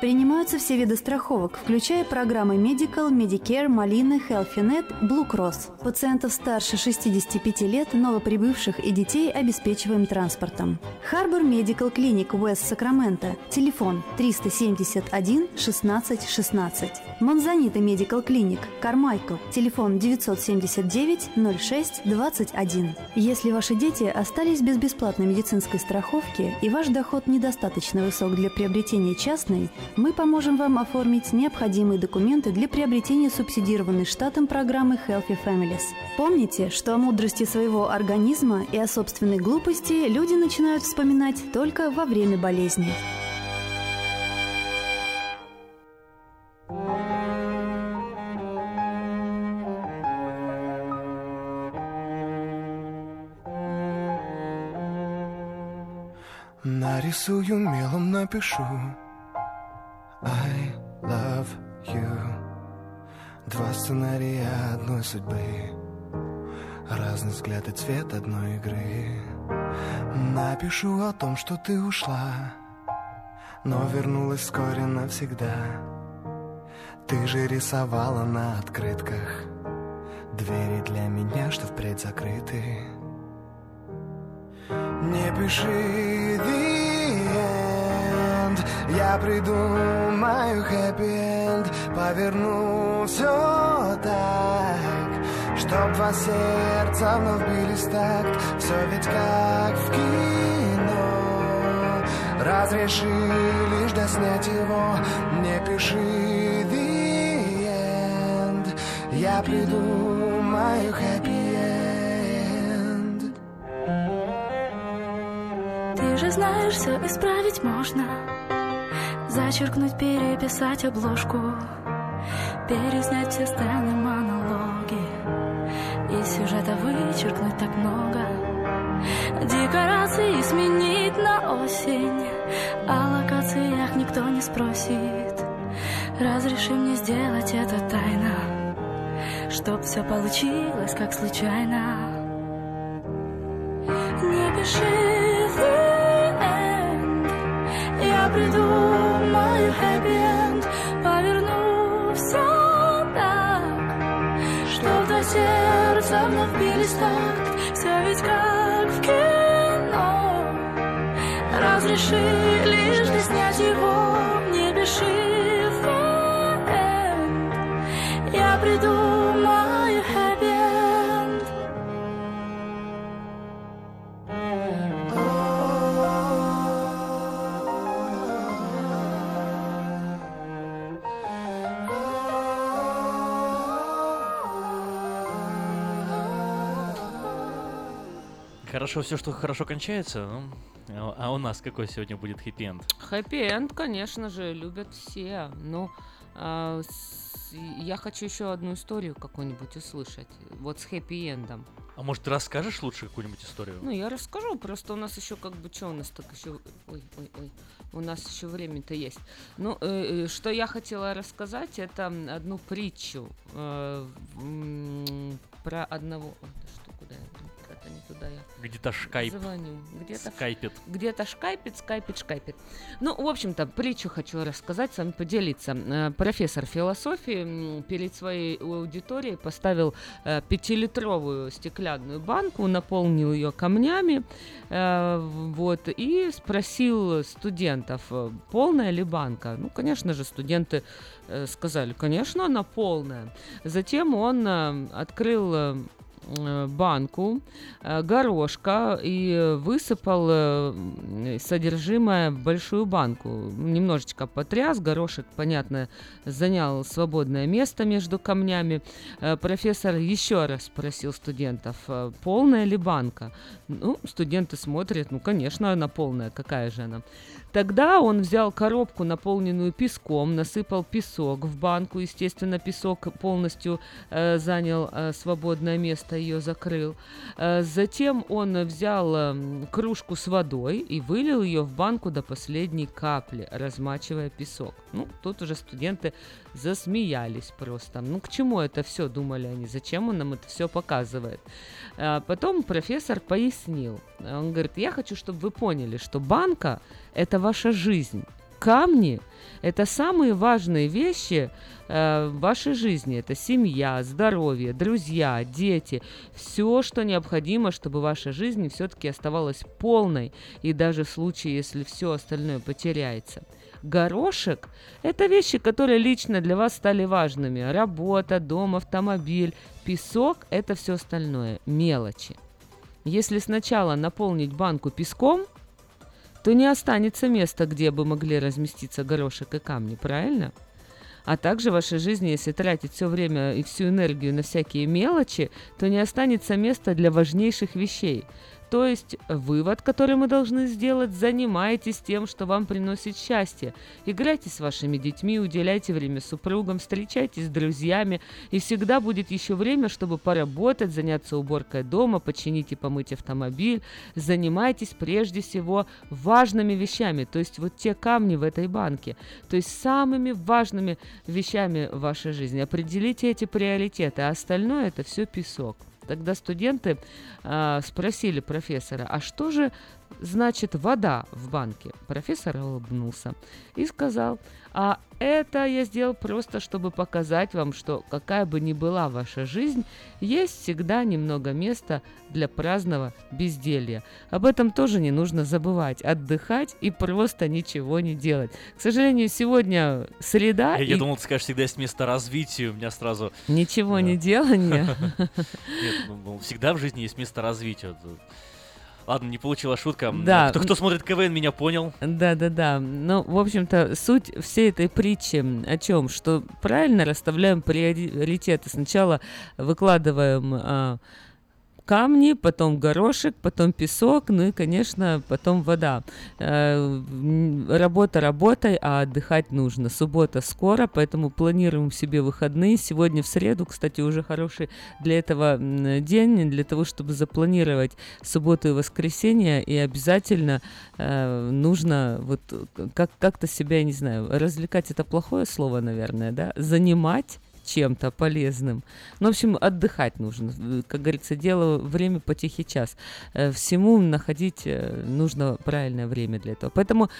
Принимаются все виды страховок, включая программы Medical, Medicare, Малины, HealthyNet, Blue Cross. Пациентов старше 65 лет, новоприбывших и детей обеспечиваем транспортом. Харбор Медикал Клиник Уэст Сакраменто. Телефон 371 16 16. Монзанита Медикал Клиник Кармайкл. Телефон 979 06 21. Если ваши дети остались без бесплатной медицинской страховки и ваш доход недостаточно высок для приобретения частной, Мы поможем вам оформить необходимые документы для приобретения субсидированной штатом программы Healthy Families. Помните, что о мудрости своего организма и о собственной глупости люди начинают вспоминать только во время болезни. Нарисую мелом, напишу I love you. Два сценария одной судьбы. Разный взгляд и цвет одной игры. Напишу о том, что ты ушла Но вернулась вскоре навсегда. Ты же рисовала на открытках Двери для меня, что впредь закрыты. Не пиши end Я придумаю end. Поверну все так Чтоб два сердца вновь бились такт Все ведь как в кино. Разреши лишь доснять его. Не пиши the end. Я придумаю end. Ты же знаешь, все исправить можно Зачеркнуть, переписать обложку Переснять все сцены, монологи Из сюжета вычеркнуть так много. Декорации сменить на осень О локациях никто не спросит. Разреши мне сделать это тайно Чтоб все получилось как случайно. Не пиши the end Я придумаю все так Чтоб до сердца вновь бились такт. Все ведь как в кино. Разреши Хорошо все, что хорошо кончается. ну, а у нас какой сегодня будет хэппи-энд? Хэппи-энд, конечно же, любят все. Ну, а, с- я хочу еще одну историю какую-нибудь услышать. Вот с хэппи-эндом. А может, ты расскажешь лучше какую-нибудь историю? Ну, я расскажу, просто у нас еще как бы, что у нас так еще... Ой, ой, ой, у нас еще время-то есть. Ну, э, э, что я хотела рассказать, это одну притчу э, про одного... Ой, да что, куда я? Туда я Где-то шкайп. звоню. Где-то Скайпит. где-то шкайпит, скайпит, шкайпит. Ну, в общем-то, притчу хочу рассказать, с вами поделиться. Э, Профессор философии перед своей аудиторией поставил э, пятилитровую стеклянную банку, наполнил ее камнями, э, вот, и спросил студентов, полная ли банка. Ну, конечно же, студенты сказали, конечно, она полная. Затем он открыл банку э, горошка и э, высыпал э, содержимое в большую банку. Немножечко потряс, горошек, понятно, занял свободное место между камнями. Э, Профессор еще раз спросил студентов, э, полная ли банка. Ну, студенты смотрят, ну, конечно, она полная, какая же она. Тогда он взял коробку, наполненную песком, насыпал песок в банку. Естественно, песок полностью э, занял э, свободное место, ее закрыл. Э, затем он взял э, кружку с водой и вылил ее в банку до последней капли, размачивая песок. Ну, тут уже студенты засмеялись просто. Ну, к чему это все, думали они, зачем он нам это все показывает? А Потом профессор пояснил. Он говорит, я хочу, чтобы вы поняли, что банка – это ваша жизнь. Камни – это самые важные вещи э, в вашей жизни. Это семья, здоровье, друзья, дети. Все, что необходимо, чтобы ваша жизнь все-таки оставалась полной. И даже в случае, если все остальное потеряется. Горошек – это вещи, которые лично для вас стали важными. Работа, дом, автомобиль. Песок – это все остальное, мелочи. Если сначала наполнить банку песком, то не останется места, где бы могли разместиться горошек и камни, правильно? А также в вашей жизни, если тратить все время и всю энергию на всякие мелочи, то не останется места для важнейших вещей. То есть вывод, который мы должны сделать, занимайтесь тем, что вам приносит счастье. Играйте с вашими детьми, уделяйте время супругам, встречайтесь с друзьями, и всегда будет еще время, чтобы поработать, заняться уборкой дома, починить и помыть автомобиль. Занимайтесь прежде всего важными вещами, то есть вот те камни в этой банке, то есть самыми важными вещами в вашей жизни. Определите эти приоритеты, а остальное это все песок. Тогда студенты э, спросили профессора, а что же значит вода в банке? Профессор улыбнулся и сказал, а это я сделал просто, чтобы показать вам, что какая бы ни была ваша жизнь, есть всегда немного места для праздного безделья. Об этом тоже не нужно забывать. Отдыхать и просто ничего не делать. К сожалению, сегодня среда. Я, и... я думал, ты скажешь, всегда есть место развития. У меня сразу... Ничего да. не делания. <laughs> Нет, ну, всегда в жизни есть место развития. Ладно, не получила шутка. Да. Кто, кто смотрит КВН, меня понял. Да, да, да. Ну, в общем-то, суть всей этой притчи о чем? Что правильно расставляем приоритеты. Сначала выкладываем а, камни, потом горошек, потом песок, ну и, конечно, потом вода. Э, работа работой, а отдыхать нужно. Суббота скоро, поэтому планируем себе выходные. Сегодня в среду, кстати, уже хороший для этого день, для того, чтобы запланировать субботу и воскресенье, и обязательно э, нужно вот как- как-то себя, я не знаю, развлекать это плохое слово, наверное, да, занимать чем-то полезным. Ну, в общем, отдыхать нужно. Как говорится, дело время по тихий час. Э, всему находить э, нужно правильное время для этого. Поэтому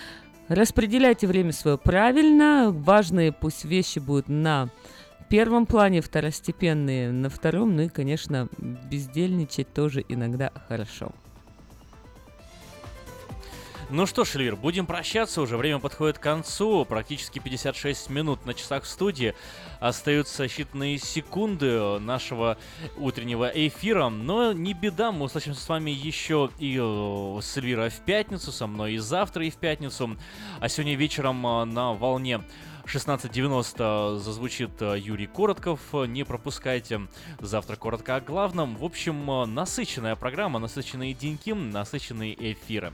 распределяйте время свое правильно. Важные пусть вещи будут на первом плане, второстепенные на втором. Ну и, конечно, бездельничать тоже иногда хорошо. Ну что ж, Эльвир, будем прощаться уже. Время подходит к концу. Практически 56 минут на часах студии. Остаются считанные секунды нашего утреннего эфира. Но не беда, мы услышимся с вами еще и э, с Эльвирой в пятницу, со мной и завтра, и в пятницу. А сегодня вечером э, на волне 16.90 зазвучит э, Юрий Коротков. Не пропускайте завтра коротко о главном. В общем, насыщенная программа, насыщенные деньки, насыщенные эфиры.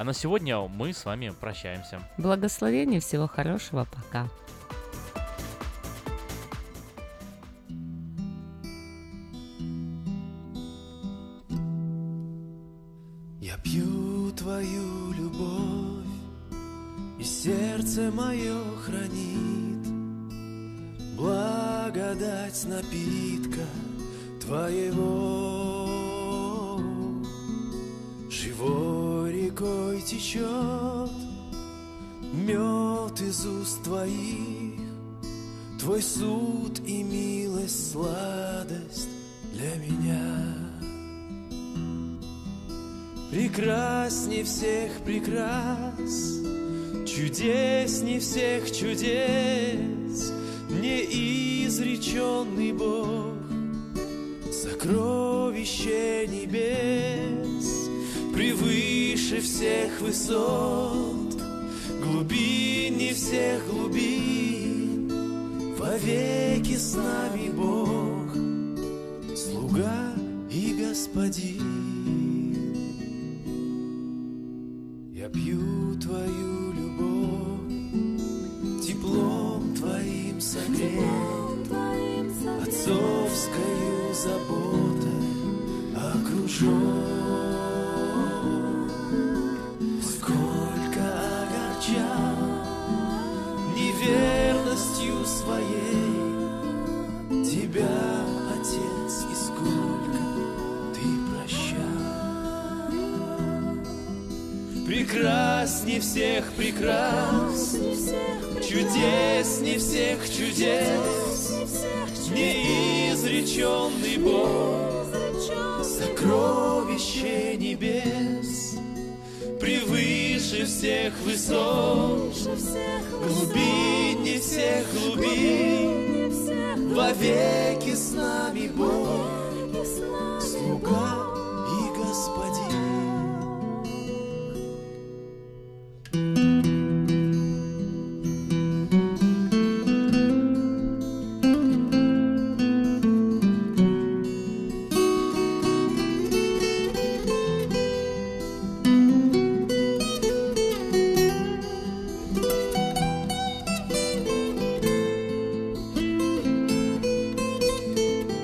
А на сегодня мы с вами прощаемся. Благословения, всего хорошего, пока. Я пью твою любовь, и сердце мое хранит благодать напитка твоего. Живой рекой течет мед из уст твоих, Твой суд и милость, сладость для меня. Прекрасней всех прекрас, чудесней всех чудес, Неизреченный Бог, сокровище небес, Превыше всех высот, глубине всех глубин, Вовеки с нами Бог, слуга и господин. Я пью твою любовь, теплом твоим согрет, отцовскою заботой окружен. Неверностью своей. Тебя, Отец, и сколько ты прощал. Прекрасней всех прекрас, чудесней всех чудес, неизреченный Бог, сокровище небес, превыше всех высот, глубине всех глубин, во веки с нами Бог, слуга и господин.